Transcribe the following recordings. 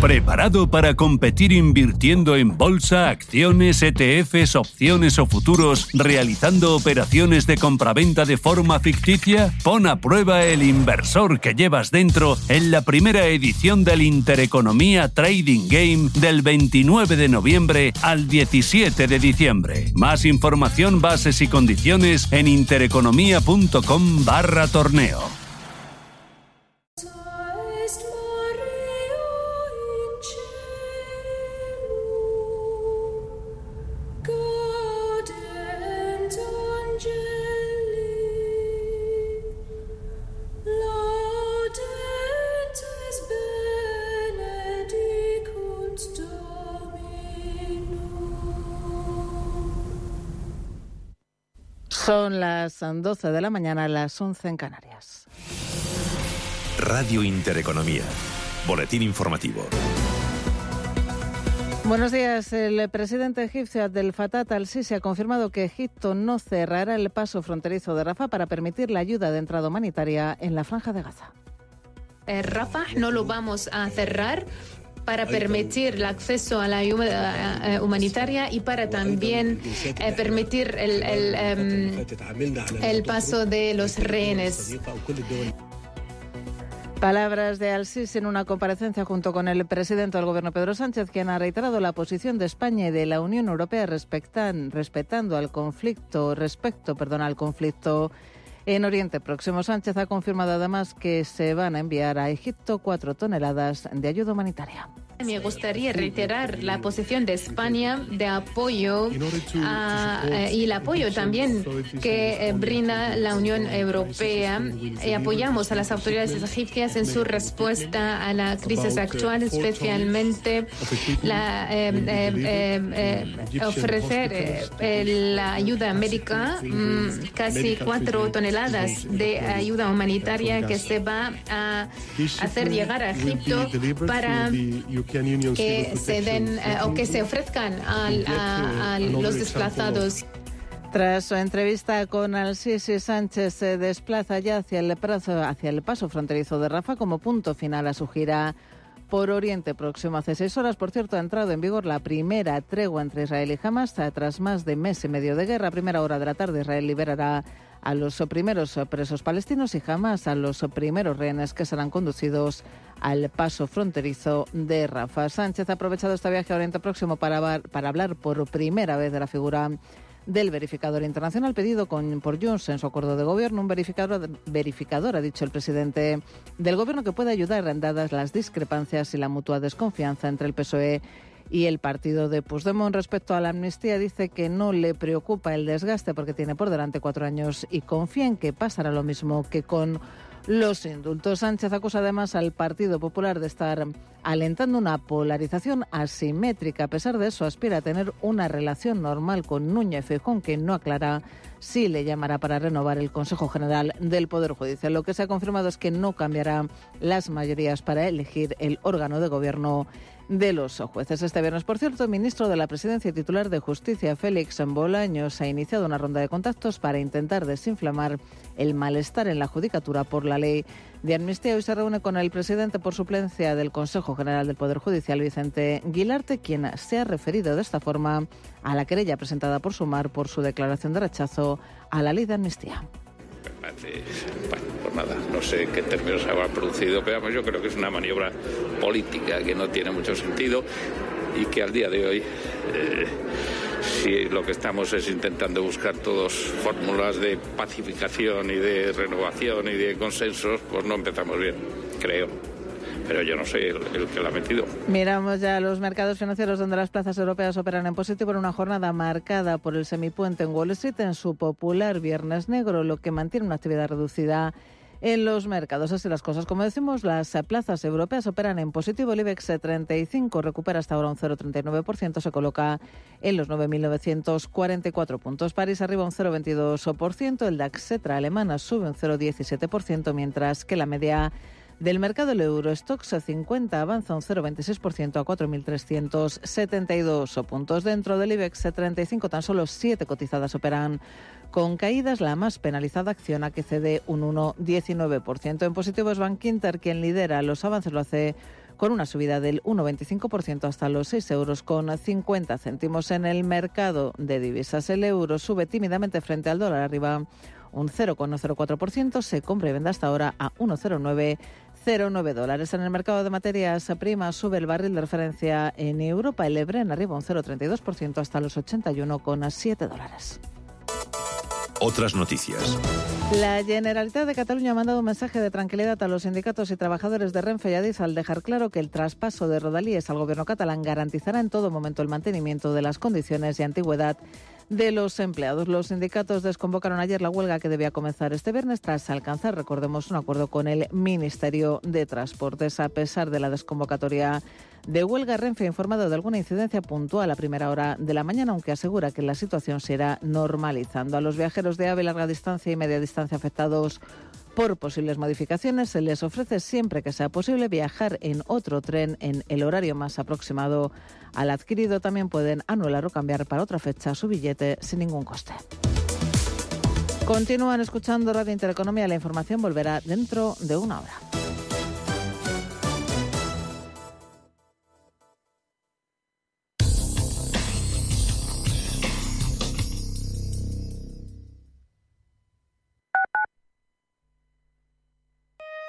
¿Preparado para competir invirtiendo en bolsa, acciones, ETFs, opciones o futuros, realizando operaciones de compraventa de forma ficticia? Pon a prueba el inversor que llevas dentro en la primera edición del Intereconomía Trading Game del 29 de noviembre al 17 de diciembre. Más información, bases y condiciones en intereconomía.com barra torneo. Son las 12 de la mañana, las 11 en Canarias. Radio Intereconomía. Boletín informativo. Buenos días. El presidente egipcio Abdel Fattah al-Sisi ha confirmado que Egipto no cerrará el paso fronterizo de Rafah para permitir la ayuda de entrada humanitaria en la franja de Gaza. Eh, Rafah no lo vamos a cerrar para permitir el acceso a la ayuda eh, humanitaria y para también eh, permitir el, el, em, el paso de los rehenes. Palabras de Al-Sisi en una comparecencia junto con el presidente del gobierno Pedro Sánchez, quien ha reiterado la posición de España y de la Unión Europea respectan, respetando al conflicto, respecto, perdón, al conflicto en Oriente Próximo, Sánchez ha confirmado además que se van a enviar a Egipto cuatro toneladas de ayuda humanitaria. Me gustaría reiterar la posición de España de apoyo eh, y el apoyo también que eh, brinda la Unión Europea y apoyamos a las autoridades egipcias en su respuesta a la crisis actual, especialmente la, eh, ofrecer la ayuda médica, mm, casi cuatro toneladas de ayuda humanitaria que se va a hacer llegar a Egipto para que se den eh, o que se ofrezcan a, los desplazados. Tras su entrevista con Al-Sisi, Sánchez se desplaza ya hacia el, hacia el paso fronterizo de Rafa como punto final a su gira por Oriente Próximo. Hace seis horas, por cierto, ha entrado en vigor la primera tregua entre Israel y Hamas tras más de mes y medio de guerra. Primera hora de la tarde, Israel liberará a los primeros presos palestinos y Hamas a los primeros rehenes que serán conducidos al paso fronterizo de Rafa. Sánchez ha aprovechado este viaje a Oriente Próximo para hablar por primera vez de la figura del verificador internacional pedido con, por Junts en su acuerdo de gobierno, un verificador, verificador, ha dicho el presidente del gobierno, que puede ayudar, dadas las discrepancias y la mutua desconfianza entre el PSOE y el partido de Puigdemont. Respecto a la amnistía dice que no le preocupa el desgaste porque tiene por delante cuatro años y confía en que pasará lo mismo que con los indultos. Sánchez acusa además al Partido Popular de estar alentando una polarización asimétrica. A pesar de eso, aspira a tener una relación normal con Núñez Feijóo, que no aclara si le llamará para renovar el Consejo General del Poder Judicial. Lo que se ha confirmado es que no cambiará las mayorías para elegir el órgano de gobierno de los jueces. Este viernes, por cierto, el ministro de la Presidencia y titular de Justicia, Félix Bolaños, ha iniciado una ronda de contactos para intentar desinflamar el malestar en la judicatura por la ley de amnistía. Hoy se reúne con el presidente por suplencia del Consejo General del Poder Judicial, Vicente Guilarte, quien se ha referido de esta forma a la querella presentada por Sumar por su declaración de rechazo a la ley de amnistía no sé qué términos habrá producido, pero yo creo que es una maniobra política que no tiene mucho sentido y que al día de hoy, eh, si lo que estamos es intentando buscar todos fórmulas de pacificación y de renovación y de consensos, pues no empezamos bien, creo pero yo no soy el, que la ha metido. Miramos ya los mercados financieros donde las plazas europeas operan en positivo en una jornada marcada por el semipuente en Wall Street en su popular Viernes Negro, lo que mantiene una actividad reducida en los mercados. Así las cosas. Como decimos, las plazas europeas operan en positivo. El IBEX 35 recupera hasta ahora un 0,39%, se coloca en los 9.944 puntos. París arriba un 0,22%, el DAX Cetra alemana sube un 0,17%, mientras que la media del mercado el Eurostox 50 avanza un 0,26% a 4.372 puntos. Dentro del IBEX 35 tan solo siete cotizadas operan con caídas. La más penalizada acción a que cede un 1,19%. En positivo es Bank Inter quien lidera los avances, lo hace con una subida del 1,25% hasta los 6 euros con 50 céntimos. En el mercado de divisas, el euro sube tímidamente frente al dólar, arriba un 0,04%, se compra y vende hasta ahora a 1,0909 dólares. En el mercado de materias primas sube el barril de referencia en Europa, el Ebren arriba un 0,32% hasta los 81,7 dólares. Otras noticias. La Generalitat de Cataluña ha mandado un mensaje de tranquilidad a los sindicatos y trabajadores de Renfe y Adif al dejar claro que el traspaso de Rodalíes al gobierno catalán garantizará en todo momento el mantenimiento de las condiciones y antigüedad de los empleados. Los sindicatos desconvocaron ayer la huelga que debía comenzar este viernes tras alcanzar, recordemos, un acuerdo con el Ministerio de Transportes. A pesar de la desconvocatoria de huelga, Renfe ha informado de alguna incidencia puntual a primera hora de la mañana, aunque asegura que la situación se irá normalizando. A los viajeros de AVE larga distancia y media distancia afectados por posibles modificaciones, se les ofrece siempre que sea posible viajar en otro tren en el horario más aproximado al adquirido. También pueden anular o cambiar para otra fecha su billete sin ningún coste. Continúan escuchando Radio Intereconomía. La información volverá dentro de una hora.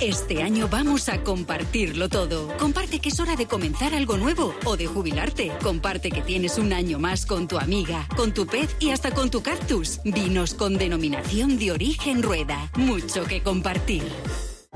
Este año vamos a compartirlo todo. Comparte que es hora de comenzar algo nuevo o de jubilarte. Comparte que tienes un año más con tu amiga, con tu pez y hasta con tu cactus. Vinos con denominación de origen rueda. Mucho que compartir.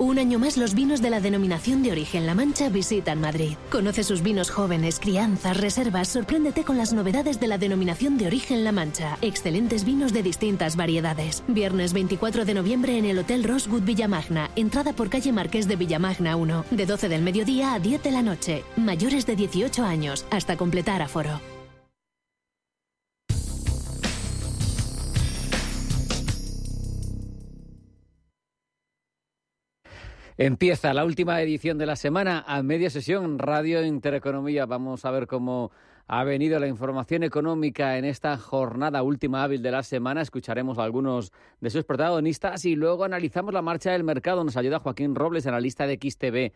Un año más los vinos de la denominación de origen La Mancha visitan Madrid. Conoce sus vinos jóvenes, crianzas, reservas, sorpréndete con las novedades de la denominación de origen La Mancha. Excelentes vinos de distintas variedades. Viernes 24 de noviembre en el Hotel Rosewood Villamagna. Entrada por calle Marqués de Villamagna 1. De 12 del mediodía a 10 de la noche. Mayores de 18 años. Hasta completar aforo. Empieza la última edición de la semana a media sesión Radio Intereconomía. Vamos a ver cómo ha venido la información económica en esta jornada última hábil de la semana. Escucharemos a algunos de sus protagonistas y luego analizamos la marcha del mercado. Nos ayuda Joaquín Robles, analista de XTV.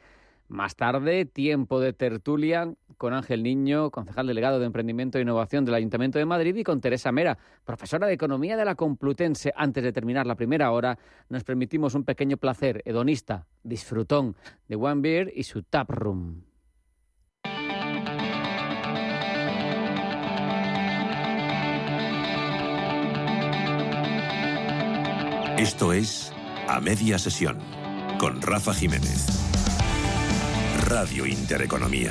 Más tarde, tiempo de tertulia con Ángel Niño, concejal delegado de Emprendimiento e Innovación del Ayuntamiento de Madrid, y con Teresa Mera, profesora de Economía de la Complutense. Antes de terminar la primera hora, nos permitimos un pequeño placer hedonista, disfrutón de One Beer y su Tap Room. Esto es A Media Sesión con Rafa Jiménez. Radio Intereconomía.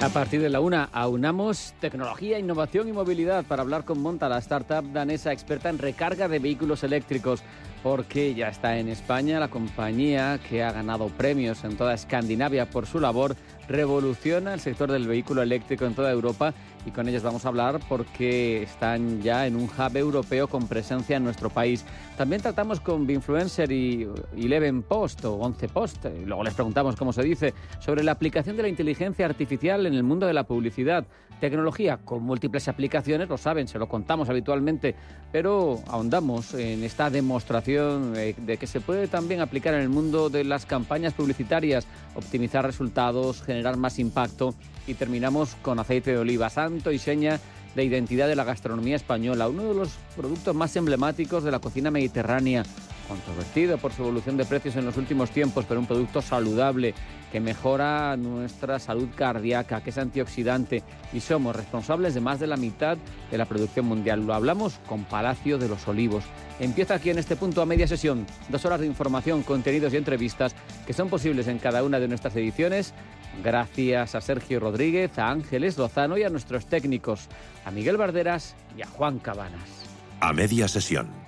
A partir de la una, aunamos tecnología, innovación y movilidad para hablar con Monta, la startup danesa experta en recarga de vehículos eléctricos. porque ya está en España la compañía que ha ganado premios en toda Escandinavia por su labor revoluciona el sector del vehículo eléctrico en toda Europa y con ellos vamos a hablar porque están ya en un hub europeo con presencia en nuestro país. También tratamos con Binfluencer y Eleven Post o 11 Post, y luego les preguntamos cómo se dice, sobre la aplicación de la inteligencia artificial en el mundo de la publicidad. Tecnología con múltiples aplicaciones, lo saben, se lo contamos habitualmente, pero ahondamos en esta demostración de que se puede también aplicar en el mundo de las campañas publicitarias, optimizar resultados, generar más impacto y terminamos con aceite de oliva, y seña de identidad de la gastronomía española, uno de los productos más emblemáticos de la cocina mediterránea, controvertido por su evolución de precios en los últimos tiempos, pero un producto saludable que mejora nuestra salud cardíaca, que es antioxidante y somos responsables de más de la mitad de la producción mundial. Lo hablamos con Palacio de los Olivos. Empieza aquí en este punto a media sesión, dos horas de información, contenidos y entrevistas que son posibles en cada una de nuestras ediciones Gracias a Sergio Rodríguez, a Ángeles Lozano y a nuestros técnicos, a Miguel Barderas y a Juan Cabanas. A media sesión.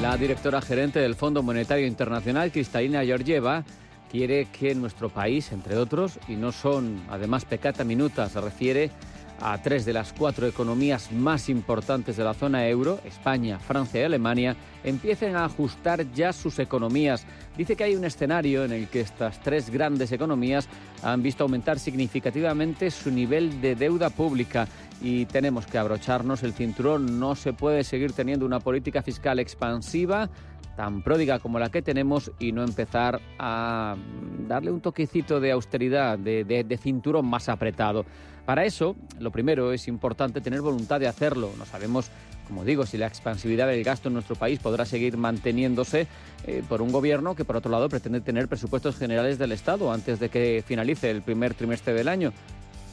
La directora gerente del Fondo Monetario Internacional, Cristalina Georgieva, quiere que nuestro país, entre otros, y no son además pecata minuta, se refiere a tres de las cuatro economías más importantes de la zona euro, España, Francia y Alemania, empiecen a ajustar ya sus economías. Dice que hay un escenario en el que estas tres grandes economías han visto aumentar significativamente su nivel de deuda pública y tenemos que abrocharnos el cinturón. No se puede seguir teniendo una política fiscal expansiva tan pródiga como la que tenemos y no empezar a darle un toquecito de austeridad, de, de cinturón más apretado. Para eso, lo primero es importante tener voluntad de hacerlo. No sabemos, como digo, si la expansividad del gasto en nuestro país podrá seguir manteniéndose eh, por un gobierno que, por otro lado, pretende tener presupuestos generales del Estado antes de que finalice el primer trimestre del año.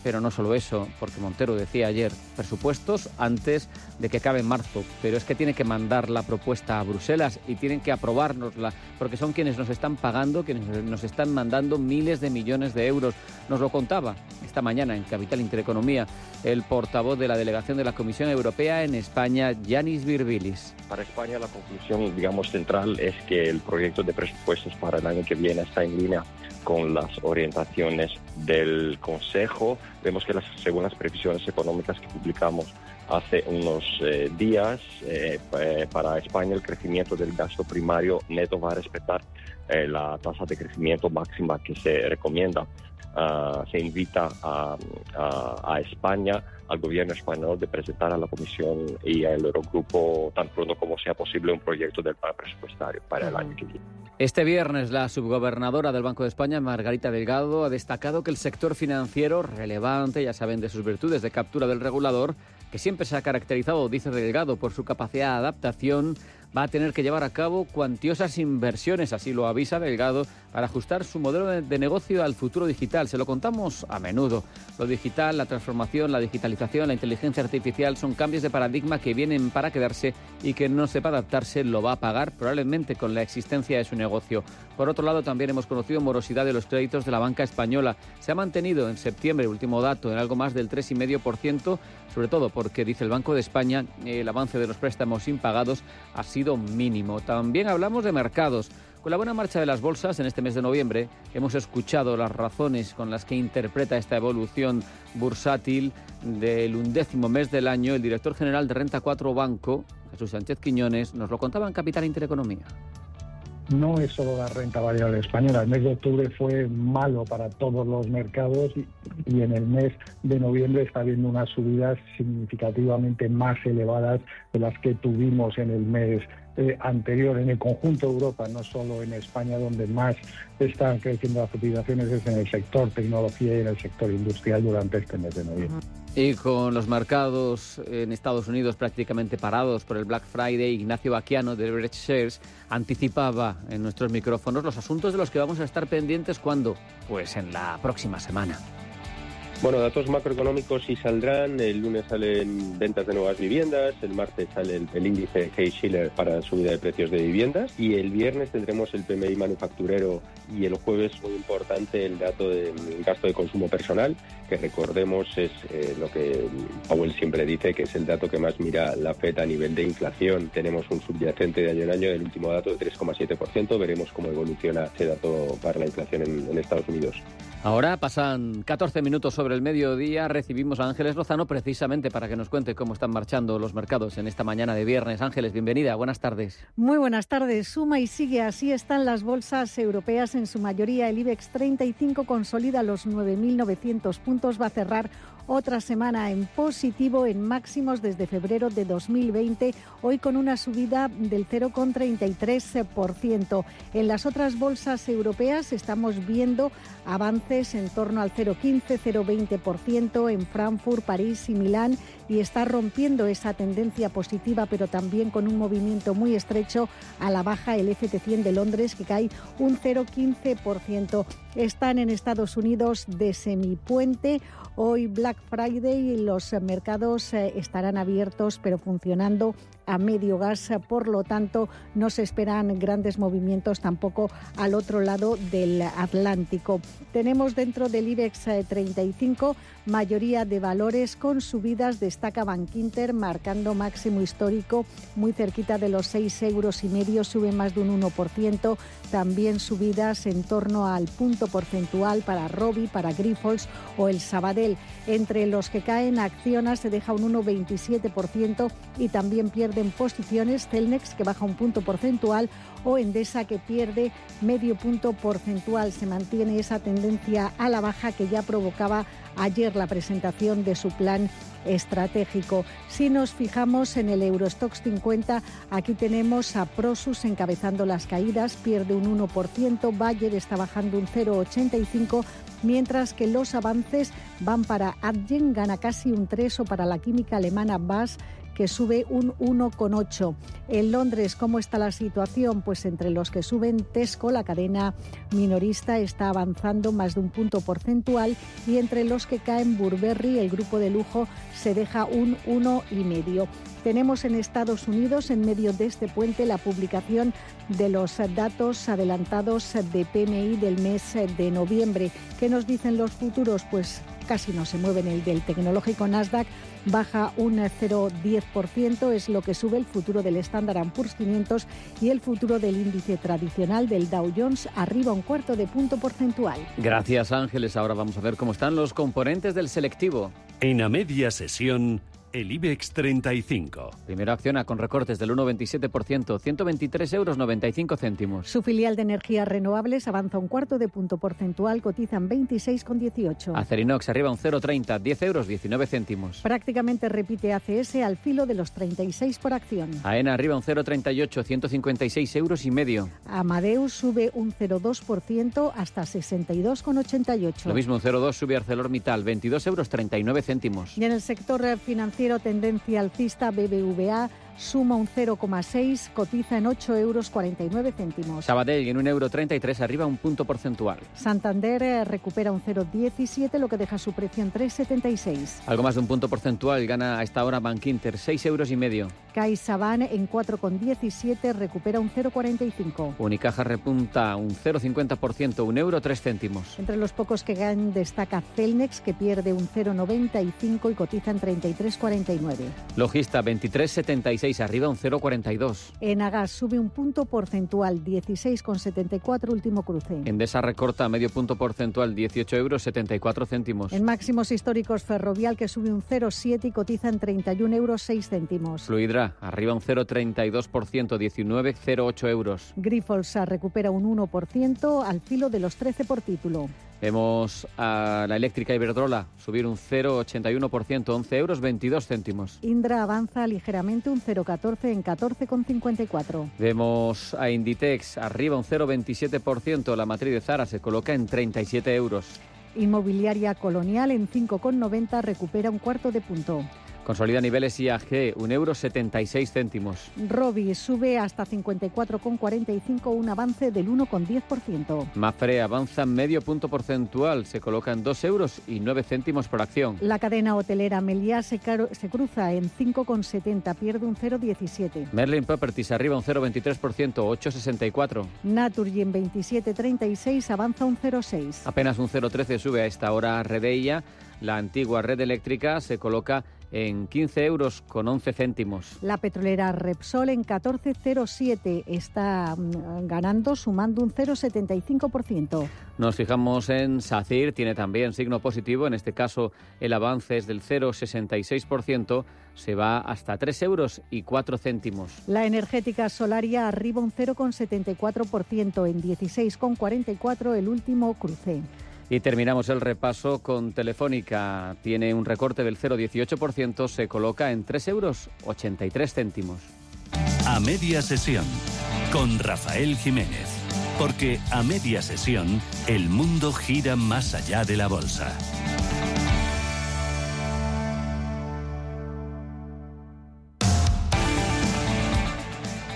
Pero no solo eso, porque Montero decía ayer, presupuestos antes de que acabe en marzo, pero es que tiene que mandar la propuesta a Bruselas y tienen que aprobárnosla, porque son quienes nos están pagando, quienes nos están mandando miles de millones de euros. Nos lo contaba esta mañana en Capital Intereconomía el portavoz de la delegación de la Comisión Europea en España, Yanis Virbilis. Para España la conclusión, digamos, central es que el proyecto de presupuestos para el año que viene está en línea con las orientaciones del Consejo. Vemos que las, según las previsiones económicas que publicamos hace unos eh, días, eh, eh, para España el crecimiento del gasto primario neto va a respetar la tasa de crecimiento máxima que se recomienda. Ah, se invita a, España, al gobierno español, de presentar a la Comisión y al Eurogrupo tan pronto como sea posible un proyecto del plan presupuestario para el año que viene. Este viernes, la subgobernadora del Banco de España, Margarita Delgado, ha destacado que el sector financiero, relevante, ya saben de sus virtudes de captura del regulador, que siempre se ha caracterizado, dice Delgado, por su capacidad de adaptación, va a tener que llevar a cabo cuantiosas inversiones, así lo avisa Delgado, para ajustar su modelo de, negocio al futuro digital. Se lo contamos a menudo. Lo digital, la transformación, la digitalización, la inteligencia artificial son cambios de paradigma que vienen para quedarse y que no sepa adaptarse lo va a pagar probablemente con la existencia de su negocio. Por otro lado, también hemos conocido morosidad de los créditos de la banca española. Se ha mantenido en septiembre, último dato, en algo más del 3,5%, sobre todo porque, dice el Banco de España, el avance de los préstamos impagados ha sido mínimo. También hablamos de mercados. Con la buena marcha de las bolsas en este mes de noviembre hemos escuchado las razones con las que interpreta esta evolución bursátil del undécimo mes del año. El director general de Renta 4 Banco, Jesús Sánchez Quiñones, nos lo contaba en Capital Intereconomía no es solo la renta variable española. El mes de octubre fue malo para todos los mercados y, en el mes de noviembre está habiendo unas subidas significativamente más elevadas de las que tuvimos en el mes eh, anterior en el conjunto de Europa, no solo en España, donde más están creciendo las cotizaciones es en el sector tecnología y en el sector industrial durante este mes de noviembre. Y con los mercados en Estados Unidos prácticamente parados por el Black Friday, Ignacio Baquiano de Leverage Shares anticipaba en nuestros micrófonos los asuntos de los que vamos a estar pendientes cuando, pues en la próxima semana. Bueno, datos macroeconómicos sí saldrán. El lunes salen ventas de nuevas viviendas, el martes sale el, índice Case-Shiller para subida de precios de viviendas y el viernes tendremos el PMI manufacturero y el jueves muy importante el dato de gasto de consumo personal, que recordemos es eh, lo que Powell siempre dice que es el dato que más mira la FED a nivel de inflación. Tenemos un subyacente de año en año del último dato de 3,7%. Veremos cómo evoluciona ese dato para la inflación en Estados Unidos. Ahora pasan 14 minutos sobre el mediodía. Recibimos a Ángeles Lozano precisamente para que nos cuente cómo están marchando los mercados en esta mañana de viernes. Ángeles, bienvenida. Buenas tardes. Muy buenas tardes. Suma y sigue. Así están las bolsas europeas en su mayoría. El IBEX 35 consolida los 9.900 puntos. Va a cerrar otra semana en positivo en máximos desde febrero de 2020, hoy con una subida del 0,33%. En las otras bolsas europeas estamos viendo avances en torno al 0,15, 0,20% en Frankfurt, París y Milán y está rompiendo esa tendencia positiva, pero también con un movimiento muy estrecho a la baja el FT100 de Londres, que cae un 0,15%. Están en Estados Unidos de semipuente. Hoy Black Friday y los mercados eh, estarán abiertos, pero funcionando a medio gas. Por lo tanto, no se esperan grandes movimientos tampoco al otro lado del Atlántico. Tenemos dentro del IBEX 35 eh, mayoría de valores con subidas. Destaca Bankinter marcando máximo histórico muy cerquita de los 6 euros y medio, sube más de un 1%. También subidas en torno al punto porcentual para Robi, para Grifols o el Sabadell. Entre los que caen, Acciona se deja un 1,27% y también pierden posiciones Celnex que baja un punto porcentual o Endesa que pierde medio punto porcentual. Se mantiene esa tendencia a la baja que ya provocaba ayer la presentación de su plan estratégico. Si nos fijamos en el Eurostox 50, aquí tenemos a Prosus encabezando las caídas, pierde un 1%, Bayer está bajando un 0,85%, mientras que los avances van para Adyen, gana casi un 3 o para la química alemana BAS que sube un 1,8. En Londres, ¿cómo está la situación? Pues entre los que suben, Tesco, la cadena minorista, está avanzando más de un punto porcentual y entre los que caen, Burberry, el grupo de lujo, se deja un 1,5. Tenemos en Estados Unidos, en medio de este puente, la publicación de los datos adelantados de PMI del mes de noviembre. ¿Qué nos dicen los futuros? Pues casi no se mueven. El del tecnológico Nasdaq baja un 0,10%, es lo que sube el futuro del Standard Poor's 500 y el futuro del índice tradicional del Dow Jones arriba un cuarto de punto porcentual. Gracias Ángeles. Ahora vamos a ver cómo están los componentes del selectivo. En a media sesión el IBEX 35. Primera acciona con recortes del 1,27%, 123 euros 95 céntimos. Su filial de energías renovables avanza un cuarto de punto porcentual, cotizan 26,18. Acerinox arriba un 0,30, 10 euros 19 céntimos. Prácticamente repite ACS al filo de los 36 por acción. AENA arriba un 0,38, 156 euros y medio. Amadeus sube un 0,2% hasta 62,88. Lo mismo un 0,2 sube ArcelorMittal, 22 euros 39 céntimos. Y en el sector financiero tendencia alcista BBVA suma un 0,6, cotiza en 8 euros 49 céntimos. Sabadell en 1,33 euro 33, arriba un punto porcentual. Santander eh, recupera un 0,17, lo que deja su precio en 3,76. Algo más de un punto porcentual gana a esta hora Bankinter, 6 euros y medio. CaixaBank en 4,17 recupera un 0,45. Unicaja repunta un 0,50%, un euro 3 céntimos. Entre los pocos que ganan destaca Celnex, que pierde un 0,95 y cotiza en 33,49. Logista 23,76, arriba un 0,42. Enagas sube un punto porcentual, 16,74 último cruce. Endesa recorta medio punto porcentual, 18 euros 74 céntimos. En máximos históricos Ferrovial, que sube un 0,7 y cotiza en 31 euros 6 céntimos. Fluidra arriba un 0,32%, 19,08 euros. Grifolsa recupera un 1% al filo de los 13 por título. Vemos a la eléctrica Iberdrola subir un 0,81%, 11 euros 22 céntimos. Indra avanza ligeramente un 0,14 en 14,54. Vemos a Inditex arriba un 0,27%, la matriz de Zara se coloca en 37 euros. Inmobiliaria Colonial en 5,90 recupera un cuarto de punto. Consolida niveles IAG, un euro 76 céntimos. Robi sube hasta 54,45, un avance del 1,10%. Mafre avanza medio punto porcentual, se coloca en 2 euros y 9 céntimos por acción. La cadena hotelera Meliá se, se cruza en 5,70, pierde un 0,17. Merlin Properties arriba un 0,23%, 8,64. Naturgy en 27,36 avanza un 0,6. Apenas un 0,13 sube a esta hora Redeia. La antigua red eléctrica se coloca en 15 euros con 11 céntimos. La petrolera Repsol en 14,07 está mm, ganando, sumando un 0,75%. Nos fijamos en SACIR, tiene también signo positivo, en este caso el avance es del 0,66%, se va hasta 3 euros y 4 céntimos. La energética Solaria arriba un 0,74% en 16,44 el último cruce. Y terminamos el repaso con Telefónica. Tiene un recorte del 0,18%, se coloca en 3,83 euros céntimos. A media sesión, con Rafael Jiménez. Porque a media sesión, el mundo gira más allá de la bolsa.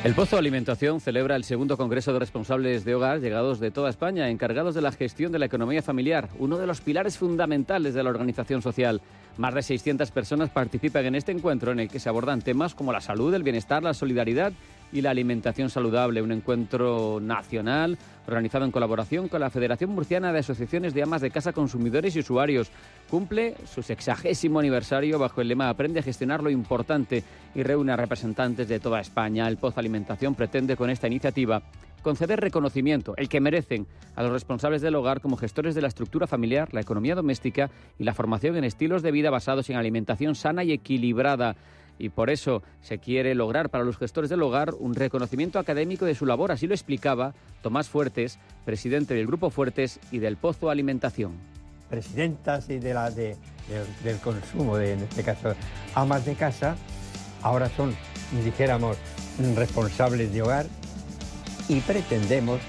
El Pozo Alimentación celebra el segundo Congreso de Responsables de Hogar llegados de toda España, encargados de la gestión de la economía familiar, uno de los pilares fundamentales de la organización social. Más de 600 personas participan en este encuentro en el que se abordan temas como la salud, el bienestar, la solidaridad y la alimentación saludable, un encuentro nacional organizado en colaboración con la Federación Murciana de Asociaciones de Amas de Casa Consumidores y Usuarios. Cumple su sexagésimo aniversario bajo el lema Aprende a gestionar lo importante y reúne a representantes de toda España. El Pozo Alimentación pretende con esta iniciativa conceder reconocimiento, el que merecen, a los responsables del hogar como gestores de la estructura familiar, la economía doméstica y la formación en estilos de vida basados en alimentación sana y equilibrada y por eso se quiere lograr para los gestores del hogar un reconocimiento académico de su labor. Así lo explicaba Tomás Fuertes, presidente del Grupo Fuertes y del Pozo Alimentación. Presidentas y de la, del consumo, de, en este caso amas de casa, ahora son, dijéramos, responsables de hogar y pretendemos,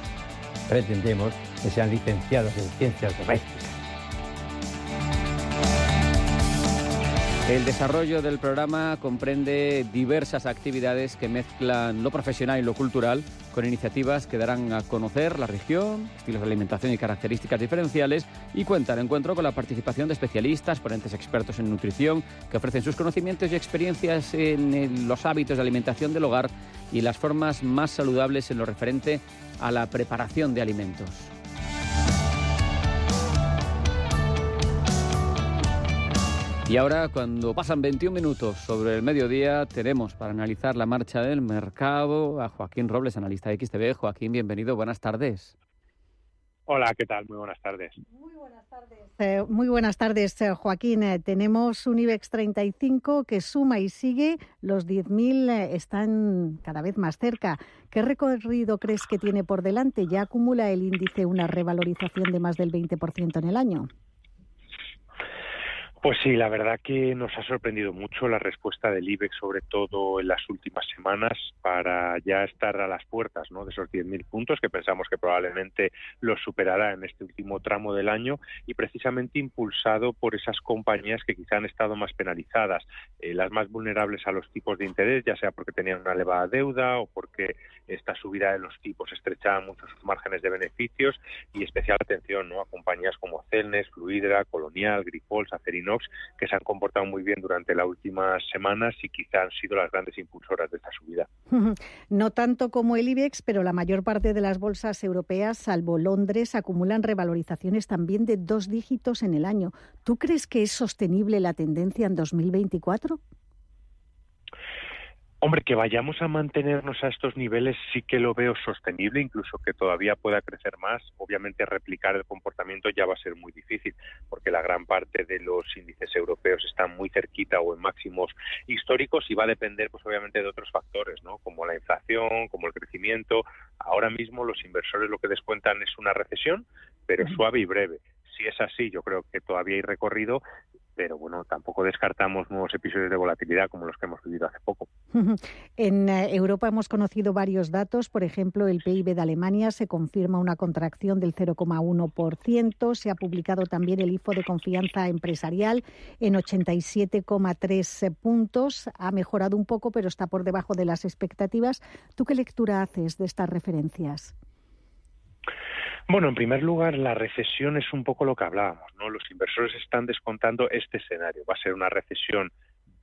pretendemos que sean licenciados en ciencias domésticas El desarrollo del programa comprende diversas actividades que mezclan lo profesional y lo cultural con iniciativas que darán a conocer la región, estilos de alimentación y características diferenciales y cuenta el encuentro con la participación de especialistas, ponentes expertos en nutrición que ofrecen sus conocimientos y experiencias en los hábitos de alimentación del hogar y las formas más saludables en lo referente a la preparación de alimentos. Y ahora, cuando pasan 21 minutos sobre el mediodía, tenemos para analizar la marcha del mercado a Joaquín Robles, analista de XTV. Joaquín, bienvenido, buenas tardes. Hola, ¿qué tal? Muy buenas tardes. Muy buenas tardes, eh, muy buenas tardes eh, Joaquín. Eh, tenemos un IBEX 35 que suma y sigue. Los 10.000 están cada vez más cerca. ¿Qué recorrido crees que tiene por delante? ¿Ya acumula el índice una revalorización de más del 20% en el año? Pues sí, la verdad que nos ha sorprendido mucho la respuesta del IBEX, sobre todo en las últimas semanas, para ya estar a las puertas ¿no? de esos 10.000 puntos que pensamos que probablemente los superará en este último tramo del año y precisamente impulsado por esas compañías que quizá han estado más penalizadas, eh, las más vulnerables a los tipos de interés, ya sea porque tenían una elevada deuda o porque esta subida de los tipos estrechaba mucho sus márgenes de beneficios y especial atención ¿no? a compañías como Celnes, Fluidra, Colonial, Grifols, Acerino que se han comportado muy bien durante las últimas semanas y quizá han sido las grandes impulsoras de esta subida. No tanto como el IBEX, pero la mayor parte de las bolsas europeas, salvo Londres, acumulan revalorizaciones también de dos dígitos en el año. ¿Tú crees que es sostenible la tendencia en 2024? Hombre, que vayamos a mantenernos a estos niveles sí que lo veo sostenible, incluso que todavía pueda crecer más. Obviamente replicar el comportamiento ya va a ser muy difícil, porque la gran parte de los índices europeos están muy cerquita o en máximos históricos y va a depender, pues obviamente, de otros factores, ¿no? Como la inflación, como el crecimiento. Ahora mismo los inversores lo que descuentan es una recesión, pero suave y breve. Si es así, yo creo que todavía hay recorrido pero bueno, tampoco descartamos nuevos episodios de volatilidad como los que hemos vivido hace poco. En eh, Europa hemos conocido varios datos, por ejemplo, el PIB de Alemania se confirma una contracción del 0,1%, se ha publicado también el IFO de confianza empresarial en 87,3 puntos, ha mejorado un poco, pero está por debajo de las expectativas. ¿Tú qué lectura haces de estas referencias? Bueno, en primer lugar, la recesión es un poco lo que hablábamos, ¿no? Los inversores están descontando este escenario. Va a ser una recesión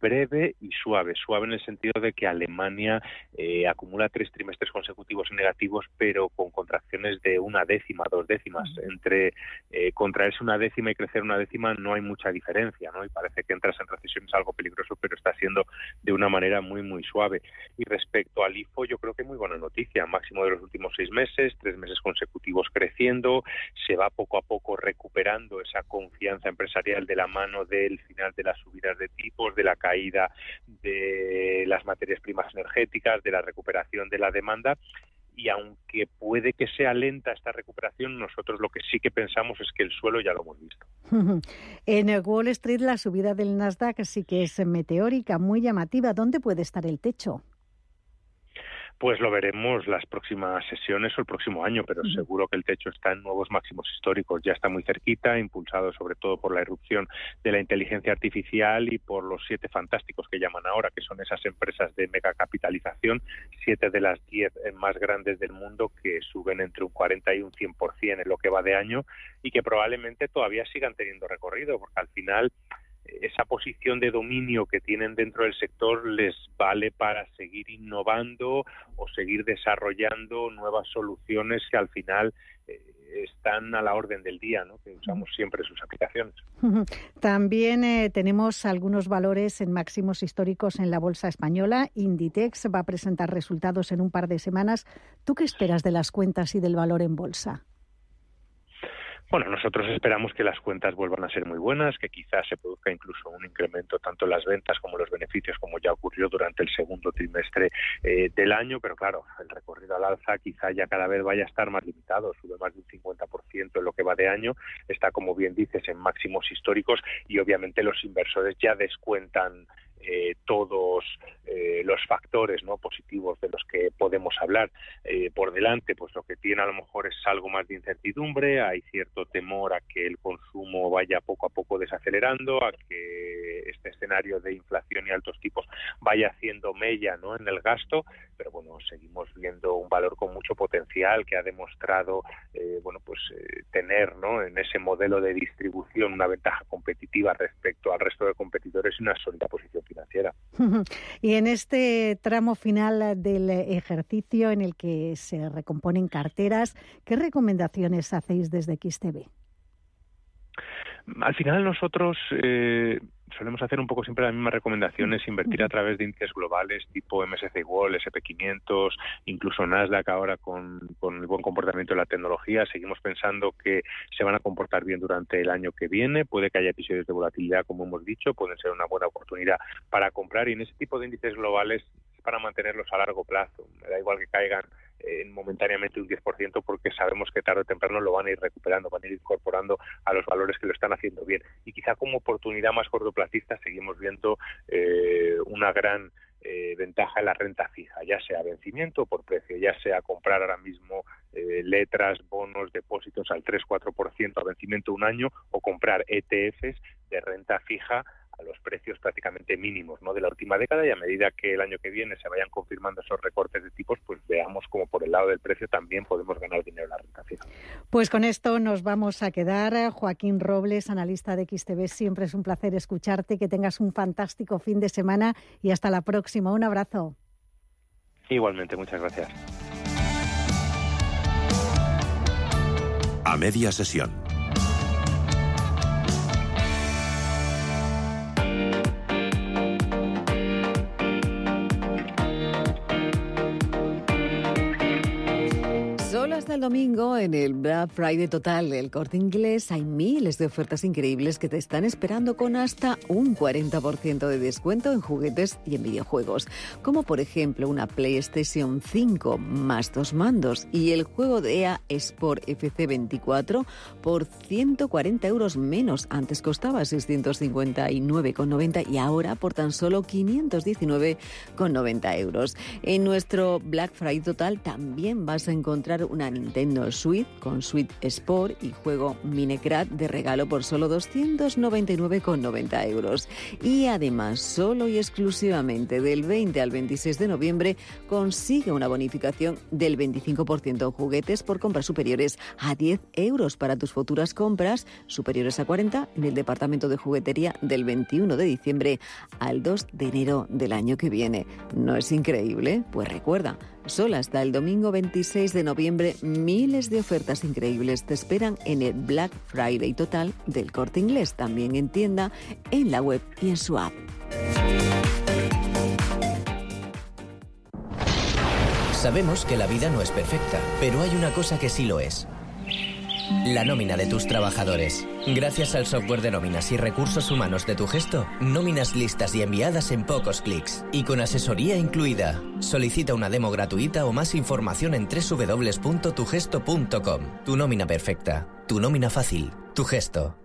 breve y suave. Suave en el sentido de que Alemania eh, acumula tres trimestres consecutivos negativos, pero con contracciones de una décima, dos décimas. Entre eh, contraerse una décima y crecer una décima no hay mucha diferencia, ¿no? Y parece que entras en recesión es algo peligroso, pero está siendo de una manera muy, muy suave. Y respecto al IFO, yo creo que muy buena noticia. Máximo de los últimos seis meses, tres meses consecutivos creciendo, se va poco a poco recuperando esa confianza empresarial de la mano del final de las subidas de tipos, de la caída de las materias primas energéticas, de la recuperación de la demanda y aunque puede que sea lenta esta recuperación, nosotros lo que sí que pensamos es que el suelo ya lo hemos visto. En Wall Street la subida del Nasdaq sí que es meteórica, muy llamativa. ¿Dónde puede estar el techo? Pues lo veremos las próximas sesiones o el próximo año, pero seguro que el techo está en nuevos máximos históricos, ya está muy cerquita, impulsado sobre todo por la erupción de la inteligencia artificial y por los siete fantásticos que llaman ahora, que son esas empresas de megacapitalización, siete de las diez más grandes del mundo que suben entre un 40 y un 100% en lo que va de año y que probablemente todavía sigan teniendo recorrido, porque al final esa posición de dominio que tienen dentro del sector les vale para seguir innovando o seguir desarrollando nuevas soluciones que al final eh, están a la orden del día, ¿no? que usamos siempre sus aplicaciones. También eh, tenemos algunos valores en máximos históricos en la bolsa española. Inditex va a presentar resultados en un par de semanas. ¿Tú qué esperas de las cuentas y del valor en bolsa? Bueno, nosotros esperamos que las cuentas vuelvan a ser muy buenas, que quizás se produzca incluso un incremento tanto en las ventas como en los beneficios, como ya ocurrió durante el segundo trimestre eh, del año, pero claro, el recorrido al alza quizá ya cada vez vaya a estar más limitado, sube más de un 50% en lo que va de año, está como bien dices en máximos históricos y obviamente los inversores ya descuentan eh, todos eh, los factores no positivos de los que podemos hablar eh, por delante pues lo que tiene a lo mejor es algo más de incertidumbre hay cierto temor a que el consumo vaya poco a poco desacelerando a que este escenario de inflación y altos tipos vaya haciendo mella no en el gasto pero bueno seguimos viendo un valor con mucho potencial que ha demostrado bueno pues tener no en ese modelo de distribución una ventaja competitiva respecto al resto de competidores y una sólida posición Y en este tramo final del ejercicio en el que se recomponen carteras, ¿qué recomendaciones hacéis desde XTB? Al final nosotros eh, solemos hacer un poco siempre las mismas recomendaciones, invertir a través de índices globales tipo MSCI World, SP500, incluso Nasdaq ahora con, con, el buen comportamiento de la tecnología. Seguimos pensando que se van a comportar bien durante el año que viene. Puede que haya episodios de volatilidad, como hemos dicho, pueden ser una buena oportunidad para comprar y en ese tipo de índices globales para mantenerlos a largo plazo. Me da igual que caigan eh, momentáneamente un 10% porque sabemos que tarde o temprano lo van a ir recuperando, van a ir incorporando a los valores que lo están haciendo bien. Y quizá como oportunidad más cortoplacista seguimos viendo eh, una gran eh, ventaja en la renta fija, ya sea vencimiento por precio, ya sea comprar ahora mismo letras, bonos, depósitos al 3-4% a vencimiento un año o comprar ETFs de renta fija a los precios prácticamente mínimos ¿no? de la última década y a medida que el año que viene se vayan confirmando esos recortes de tipos, pues veamos como por el lado del precio también podemos ganar dinero en la renta fija. Pues con esto nos vamos a quedar. Joaquín Robles, analista de XTV, siempre es un placer escucharte, que tengas un fantástico fin de semana y hasta la próxima. Un abrazo. Igualmente, muchas gracias. A media sesión el domingo en el Black Friday Total del Corte Inglés hay miles de ofertas increíbles que te están esperando con hasta un 40% de descuento en juguetes y en videojuegos, como por ejemplo una PlayStation 5 más dos mandos y el juego de EA Sport FC24 por 140 euros menos. Antes costaba 659,90 y ahora por tan solo 519,90 euros. En nuestro Black Friday Total también vas a encontrar una Nintendo Switch con Switch Sport y juego Minecraft de regalo por solo 299,90 euros. Y además, solo y exclusivamente del 20 al 26 de noviembre, consigue una bonificación del 25% en juguetes por compras superiores a 10 euros para tus futuras compras superiores a 40 en el departamento de juguetería del 21 de diciembre al 2 de enero del año que viene. ¿No es increíble? Pues recuerda, Solo hasta el domingo 26 de noviembre, miles de ofertas increíbles te esperan en el Black Friday total del corte inglés, también en tienda, en la web y en su app. Sabemos que la vida no es perfecta, pero hay una cosa que sí lo es la nómina de tus trabajadores. Gracias al software de nóminas y recursos humanos de tu gesto, nóminas listas y enviadas en pocos clics y con asesoría incluida. Solicita una demo gratuita o más información en www.tugesto.com. Tu nómina perfecta, tu nómina fácil, tu gesto.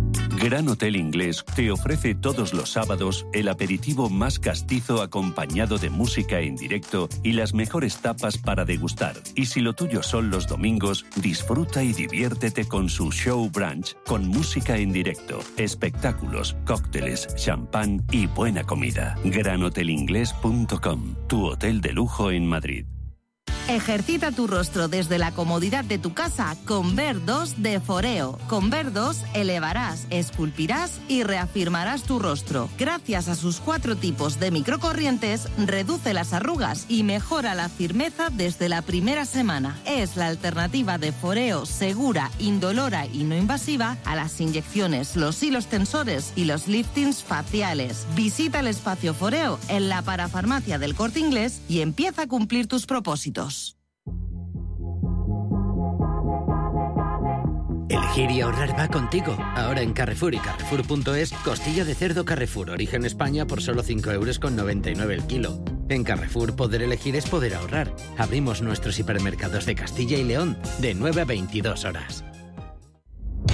Gran Hotel Inglés te ofrece todos los sábados el aperitivo más castizo acompañado de música en directo y las mejores tapas para degustar. Y si lo tuyo son los domingos, disfruta y diviértete con su show brunch con música en directo, espectáculos, cócteles, champán y buena comida. Granhotelinglés.com, tu hotel de lujo en Madrid. Ejercita tu rostro desde la comodidad de tu casa con Ver2 de Foreo. Con Ver2 elevarás, esculpirás y reafirmarás tu rostro. Gracias a sus cuatro tipos de microcorrientes, reduce las arrugas y mejora la firmeza desde la primera semana. Es la alternativa de Foreo segura, indolora y no invasiva a las inyecciones, los hilos tensores y los liftings faciales. Visita el espacio Foreo en la parafarmacia del corte inglés y empieza a cumplir tus propósitos. Elegir y ahorrar va contigo. Ahora en Carrefour y Carrefour.es, costilla de cerdo Carrefour, origen España por solo 5 euros con 99 el kilo. En Carrefour poder elegir es poder ahorrar. Abrimos nuestros hipermercados de Castilla y León de 9 a 22 horas.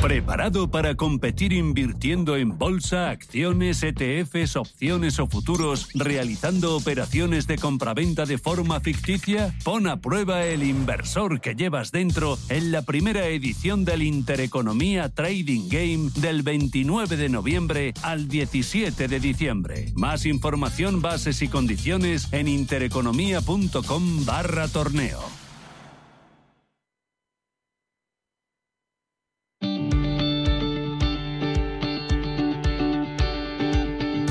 ¿Preparado para competir invirtiendo en bolsa, acciones, ETFs, opciones o futuros, realizando operaciones de compraventa de forma ficticia? Pon a prueba el inversor que llevas dentro en la primera edición del Intereconomía Trading Game del 29 de noviembre al 17 de diciembre. Más información, bases y condiciones en intereconomía.com barra torneo.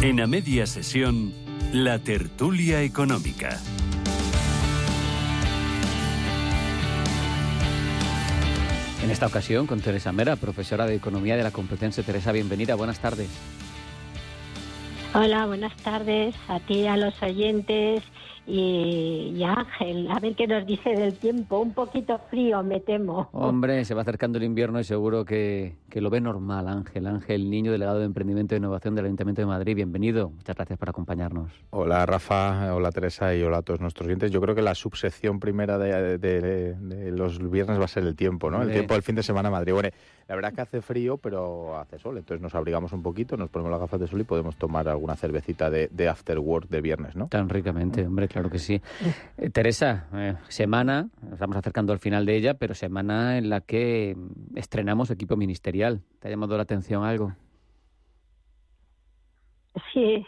En a media sesión, la tertulia económica. En esta ocasión con Teresa Mera, profesora de Economía de la Complutense. Teresa, bienvenida, buenas tardes. Hola, buenas tardes a ti, a los oyentes y, Ángel, a ver qué nos dice del tiempo. Un poquito frío, me temo. Hombre, se va acercando el invierno y seguro que, que lo ve normal, Ángel. Ángel, niño delegado de Emprendimiento e Innovación del Ayuntamiento de Madrid, bienvenido. Muchas gracias por acompañarnos. Hola, Rafa. Hola, Teresa. Y hola a todos nuestros oyentes. Yo creo que la subsección primera de, de, los viernes va a ser el tiempo, ¿no? El tiempo del fin de semana en Madrid. Bueno, la verdad que hace frío, pero hace sol. Entonces nos abrigamos un poquito, nos ponemos las gafas de sol y podemos tomar alguna cervecita de, de after work de viernes, ¿no? Tan ricamente, hombre, claro que sí. Eh, Teresa, eh, semana, estamos acercando al final de ella, pero semana en la que estrenamos equipo ministerial. ¿Te ha llamado la atención algo? sí,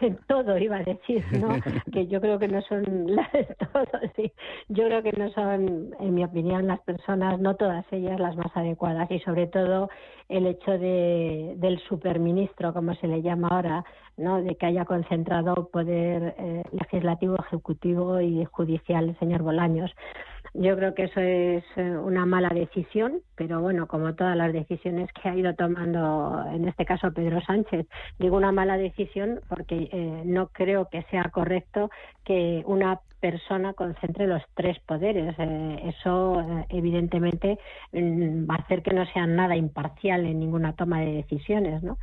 en, todo iba a decir, ¿no? que yo creo que no son las todo, sí. Yo creo que no son, en mi opinión, las personas, no todas ellas, las más adecuadas y sobre todo el hecho de, del superministro, como se le llama ahora, ¿no? de que haya concentrado poder eh, legislativo, ejecutivo y judicial el señor Bolaños. Yo creo que eso es eh, una mala decisión, pero bueno, como todas las decisiones que ha ido tomando, en este caso Pedro Sánchez, digo una mala decisión porque eh, no creo que sea correcto que una persona concentre los tres poderes. eso, evidentemente, mm, va a hacer que no sea nada imparcial en ninguna toma de decisiones, ¿no?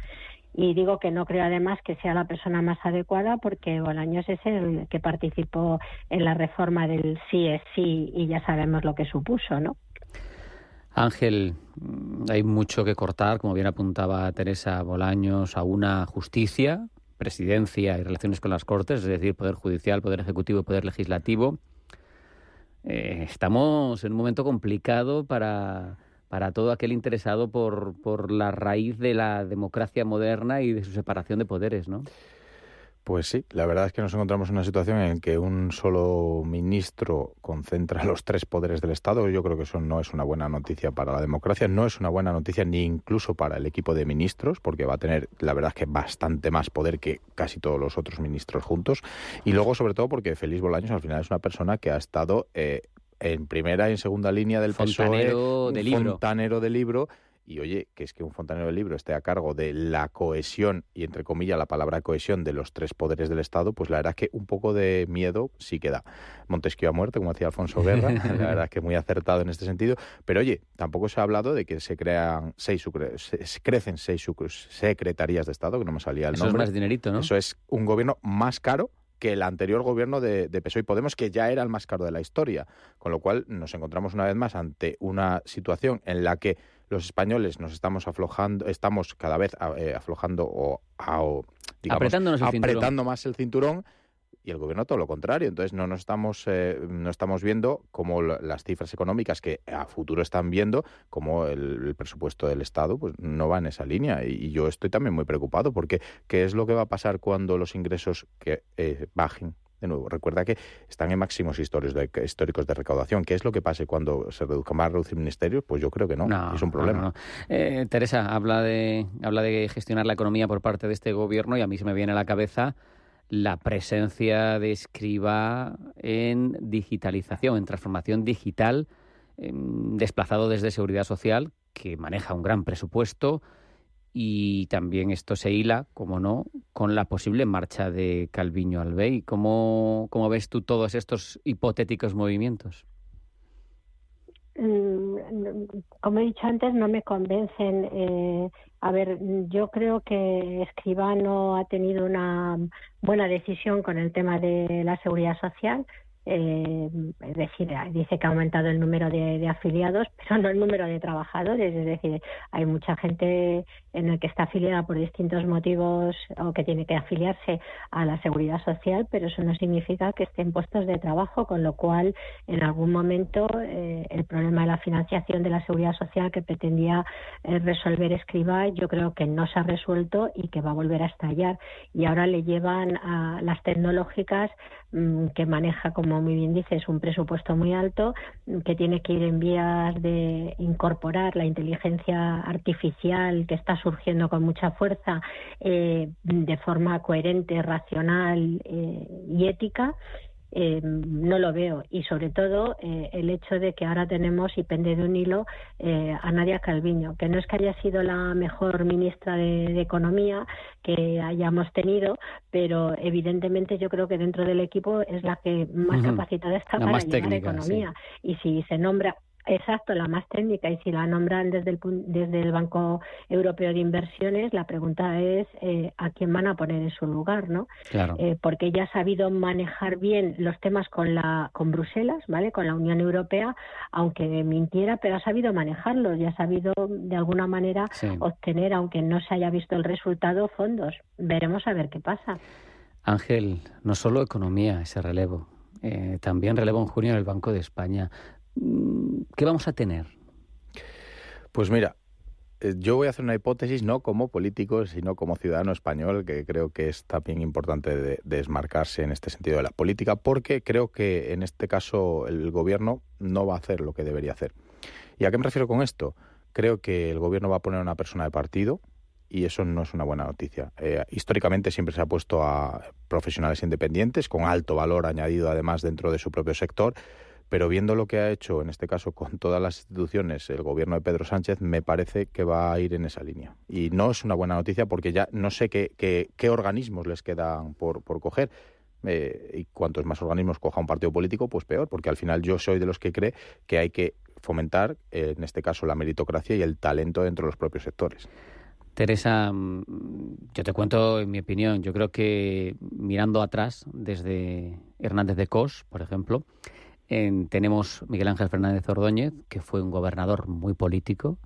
Y digo que no creo además que sea la persona más adecuada porque Bolaños es el que participó en la reforma del sí es sí y ya sabemos lo que supuso, ¿no? Ángel, hay mucho que cortar, como bien apuntaba Teresa Bolaños, a una justicia, presidencia y relaciones con las Cortes, es decir, Poder Judicial, Poder Ejecutivo y Poder Legislativo. Eh, estamos en un momento complicado para para todo aquel interesado por, por la raíz de la democracia moderna y de su separación de poderes, ¿no? Pues sí, la verdad es que nos encontramos en una situación en que un solo ministro concentra los tres poderes del Estado. Yo creo que eso no es una buena noticia para la democracia, no es una buena noticia ni incluso para el equipo de ministros, porque va a tener, la verdad es que bastante más poder que casi todos los otros ministros juntos. Y luego, sobre todo, porque Félix Bolaños al final es una persona que ha estado eh, en primera y en segunda línea del fontanero PSOE, de libro. fontanero de libro. Y oye, que es que un fontanero de libro esté a cargo de la cohesión, y entre comillas la palabra cohesión, de los tres poderes del Estado, pues la verdad es que un poco de miedo sí queda. Montesquieu ha muerto, como decía Alfonso Guerra, la verdad es que muy acertado en este sentido. Pero oye, tampoco se ha hablado de que se crean seis, crecen seis secretarías de Estado, que no me salía el Eso nombre. es más dinerito, ¿no? Eso es un gobierno más caro que el anterior gobierno de, de, PSOE y Podemos, que ya era el más caro de la historia. Con lo cual nos encontramos una vez más ante una situación en la que los españoles nos estamos aflojando, estamos cada vez eh, aflojando o, o digamos, apretando más el cinturón y el gobierno todo lo contrario. Entonces no nos estamos, eh, no estamos viendo como las cifras económicas que a futuro están viendo, como el, el, presupuesto del Estado, pues no va en esa línea. Y, y, yo estoy también muy preocupado porque ¿qué es lo que va a pasar cuando los ingresos que eh, bajen? De nuevo, recuerda que están en máximos históricos de, históricos de recaudación. ¿Qué es lo que pase cuando se reduzca más reducir ministerios? Pues yo creo que no, no es un problema. No, no. Eh, Teresa habla de, habla de gestionar la economía por parte de este gobierno y a mí se me viene a la cabeza la presencia de escriba en digitalización, en transformación digital, eh, desplazado desde Seguridad Social, que maneja un gran presupuesto, y también esto se hila, como no, con la posible marcha de Calviño Albey. ¿Cómo, cómo ves tú todos estos hipotéticos movimientos? como he dicho antes, no me convencen. Eh, a ver, yo creo que Escribano ha tenido una buena decisión con el tema de la seguridad social. Eh, es decir, dice que ha aumentado el número de, de, afiliados, pero no el número de trabajadores. Es decir, hay mucha gente en el que está afiliada por distintos motivos o que tiene que afiliarse a la seguridad social, pero eso no significa que esté en puestos de trabajo, con lo cual en algún momento eh, el problema de la financiación de la seguridad social que pretendía eh, resolver Escriba, yo creo que no se ha resuelto y que va a volver a estallar. Y ahora le llevan a las tecnológicas que maneja, como muy bien dices, un presupuesto muy alto, que tiene que ir en vías de incorporar la inteligencia artificial que está surgiendo con mucha fuerza eh, de forma coherente, racional eh, y ética. Eh, no lo veo y sobre todo eh, el hecho de que ahora tenemos y pende de un hilo eh, a Nadia Calviño, que no es que haya sido la mejor ministra de, de, Economía que hayamos tenido, pero evidentemente yo creo que dentro del equipo es la que más uh -huh. capacitada está la para llevar técnica, economía. Sí. Y si se nombra Exacto, la más técnica. Y si la nombran desde el, desde el Banco Europeo de Inversiones, la pregunta es eh, a quién van a poner en su lugar, ¿no? Claro. Eh, porque ella ha sabido manejar bien los temas con la con Bruselas, ¿vale? Con la Unión Europea, aunque mintiera, pero ha sabido manejarlos y ha sabido de alguna manera Sí. obtener, aunque no se haya visto el resultado, fondos. Veremos a ver qué pasa. Ángel, no solo economía ese relevo, eh, también relevo en junio en el Banco de España. Mm, ¿Qué vamos a tener? Pues mira, eh, yo voy a hacer una hipótesis no como político, sino como ciudadano español, que creo que es también importante desmarcarse en este sentido de la política, porque creo que en este caso el gobierno no va a hacer lo que debería hacer. ¿Y a qué me refiero con esto? Creo que el gobierno va a poner a una persona de partido y eso no es una buena noticia. Eh, históricamente siempre se ha puesto a profesionales independientes con alto valor añadido además dentro de su propio sector pero viendo lo que ha hecho en este caso con todas las instituciones el gobierno de Pedro Sánchez, me parece que va a ir en esa línea. Y no es una buena noticia porque ya no sé qué, qué, organismos les quedan por, coger. Eh, y cuantos más organismos coja un partido político, pues peor, porque al final yo soy de los que cree que hay que fomentar, en este caso, la meritocracia y el talento dentro de los propios sectores. Teresa, yo te cuento en mi opinión, yo creo que mirando atrás, desde Hernández de Cos, por ejemplo, tenemos Miguel Ángel Fernández Ordóñez, que fue un gobernador muy político,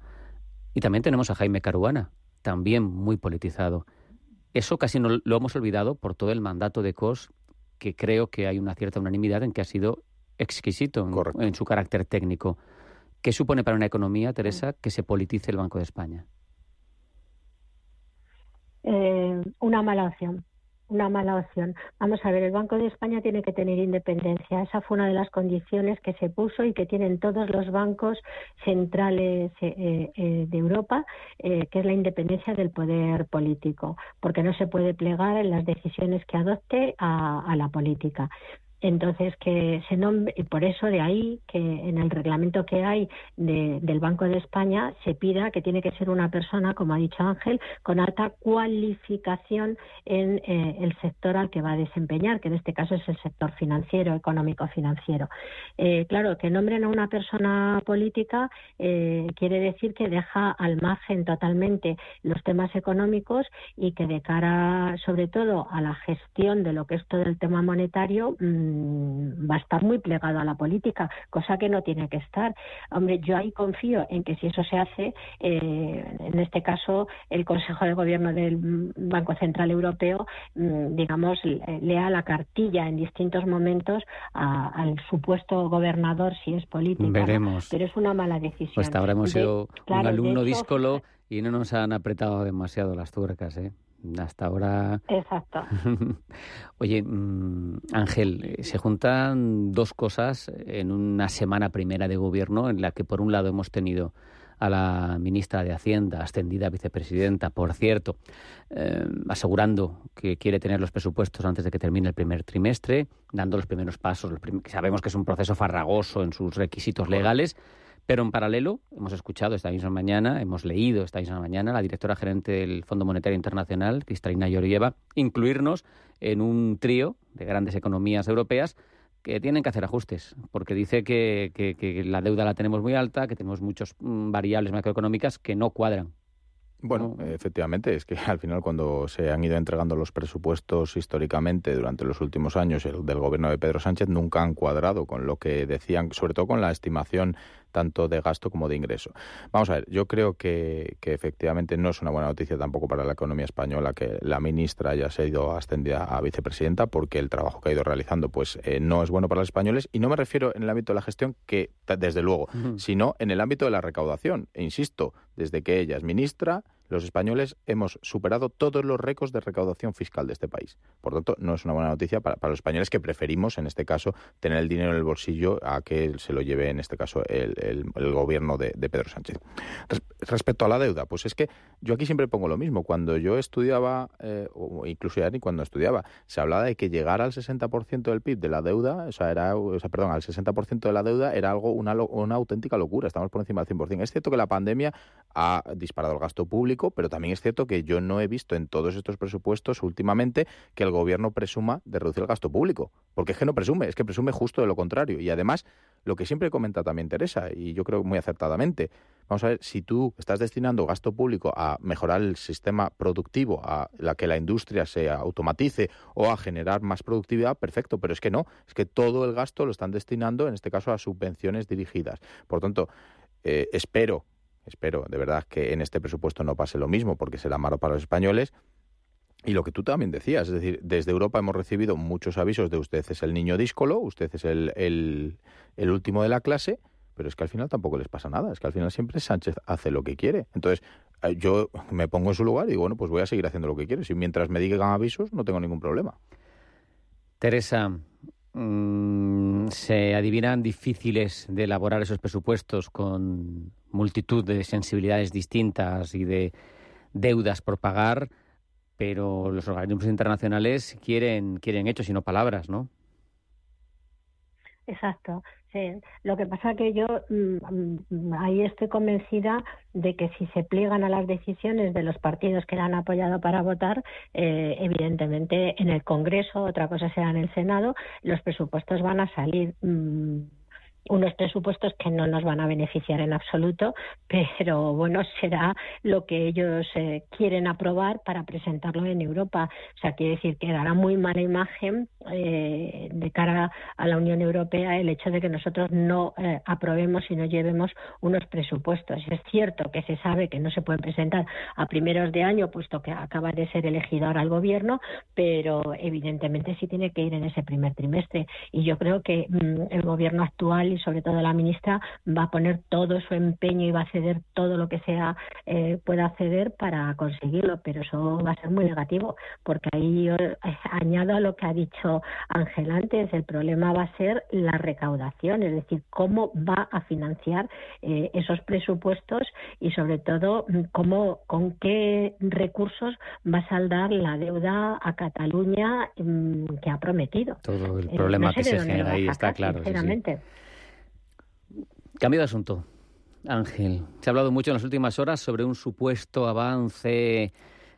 y también tenemos a Jaime Caruana, también muy politizado. Eso casi no lo hemos olvidado por todo el mandato de COS, que creo que hay una cierta unanimidad en que ha sido exquisito en, su carácter técnico. ¿Qué supone para una economía, Teresa, que se politice el Banco de España? Eh, una mala opción una mala opción. Vamos a ver, el Banco de España tiene que tener independencia. Esa fue una de las condiciones que se puso y que tienen todos los bancos centrales eh, eh, de Europa, eh, que es la independencia del poder político, porque no se puede plegar en las decisiones que adopte a la política. Entonces, que se nombre, y por eso de ahí que en el reglamento que hay del Banco de España se pida que tiene que ser una persona, como ha dicho Ángel, con alta cualificación en eh, el sector al que va a desempeñar, que en este caso es el sector financiero, económico-financiero. Eh, claro, que nombren a una persona política eh, quiere decir que deja al margen totalmente los temas económicos y que de cara, sobre todo, a la gestión de lo que es todo el tema monetario, mm, Mm, va a estar muy plegado a la política, cosa que no tiene que estar. Hombre, yo ahí confío en que si eso se hace, eh, en este caso el Consejo de Gobierno del Banco Central Europeo, mm, digamos, lea la cartilla en distintos momentos al supuesto gobernador si es político. Veremos. Pero es una mala decisión. Pues hasta habremos sido un alumno díscolo y no nos han apretado demasiado las tuercas, ¿eh? Hasta ahora. Exacto. Oye, mm, Ángel, se juntan dos cosas en una semana primera de gobierno en la que, por un lado, hemos tenido a la ministra de Hacienda, ascendida a vicepresidenta, por cierto, eh, asegurando que quiere tener los presupuestos antes de que termine el primer trimestre, dando los primeros pasos. sabemos que es un proceso farragoso en sus requisitos legales. Pero en paralelo, hemos escuchado esta misma mañana, hemos leído esta misma mañana, la directora gerente del Fondo Monetario Internacional, Cristalina Georgieva, incluirnos en un trío de grandes economías europeas que tienen que hacer ajustes, porque dice que, que la deuda la tenemos muy alta, que tenemos muchas mm, variables macroeconómicas que no cuadran. Bueno, efectivamente, es que al final cuando se han ido entregando los presupuestos históricamente durante los últimos años el del gobierno de Pedro Sánchez nunca han cuadrado con lo que decían, sobre todo con la estimación tanto de gasto como de ingreso. Vamos a ver, yo creo que, efectivamente no es una buena noticia tampoco para la economía española que la ministra haya sido ascendida a vicepresidenta porque el trabajo que ha ido realizando pues eh, no es bueno para los españoles y no me refiero en el ámbito de la gestión que desde luego, sino en el ámbito de la recaudación. E insisto, desde que ella es ministra, los españoles hemos superado todos los récords de recaudación fiscal de este país. Por tanto, no es una buena noticia para, los españoles que preferimos, en este caso, tener el dinero en el bolsillo a que se lo lleve, en este caso, el, gobierno de, Pedro Sánchez. respecto a la deuda, pues es que yo aquí siempre pongo lo mismo. Cuando yo estudiaba, eh, o incluso ya ni cuando estudiaba, se hablaba de que llegar al 60% del PIB de la deuda, o sea, era, perdón, al 60% de la deuda era algo, una, una auténtica locura. Estamos por encima del 100%. Es cierto que la pandemia ha disparado el gasto público, pero también es cierto que yo no he visto en todos estos presupuestos últimamente que el gobierno presuma de reducir el gasto público, porque es que no presume, es que presume justo de lo contrario. Y además, lo que siempre comenta también Teresa, y yo creo muy acertadamente, vamos a ver, si tú estás destinando gasto público a mejorar el sistema productivo, a la que la industria se automatice o a generar más productividad, perfecto, pero es que no, es que todo el gasto lo están destinando, en este caso, a subvenciones dirigidas. Por tanto, eh, espero Espero de verdad que en este presupuesto no pase lo mismo, porque será malo para los españoles. Y lo que tú también decías, es decir, desde Europa hemos recibido muchos avisos de usted es el niño díscolo, usted es el, el, último de la clase, pero es que al final tampoco les pasa nada, es que al final siempre Sánchez hace lo que quiere. Entonces, eh, yo me pongo en su lugar y digo, bueno, pues voy a seguir haciendo lo que quiero. Y mientras me digan avisos, no tengo ningún problema. Teresa, mm, ¿se adivinan difíciles de elaborar esos presupuestos con multitud de sensibilidades distintas y de deudas por pagar? Pero los organismos internacionales quieren, quieren hechos y no palabras, ¿no? Exacto. Lo que pasa que yo mm, mm, ahí estoy convencida de que si se pliegan a las decisiones de los partidos que la han apoyado para votar, eh, evidentemente en el Congreso, otra cosa será en el Senado, los presupuestos van a salir. Mm, unos presupuestos que no nos van a beneficiar en absoluto, pero bueno, será lo que ellos eh, quieren aprobar para presentarlo en Europa. O sea, quiere decir que dará muy mala imagen eh, de cara a la Unión Europea el hecho de que nosotros no eh, aprobemos y no llevemos unos presupuestos. Es cierto que se sabe que no se pueden presentar a primeros de año, puesto que acaba de ser elegido ahora el gobierno, pero evidentemente sí tiene que ir en ese primer trimestre. Y yo creo que mm, el gobierno actual y sobre todo la ministra va a poner todo su empeño y va a ceder todo lo que sea eh, pueda ceder para conseguirlo, pero eso va a ser muy negativo porque ahí yo eh, añado a lo que ha dicho Ángel antes, el problema va a ser la recaudación, es decir, cómo va a financiar eh, esos presupuestos y sobre todo mm, cómo con qué recursos va a saldar la deuda a Cataluña mm, que ha prometido. Todo el problema que se genera ahí está claro. Sinceramente. Cambio de asunto, Ángel. Se ha hablado mucho en las últimas horas sobre un supuesto avance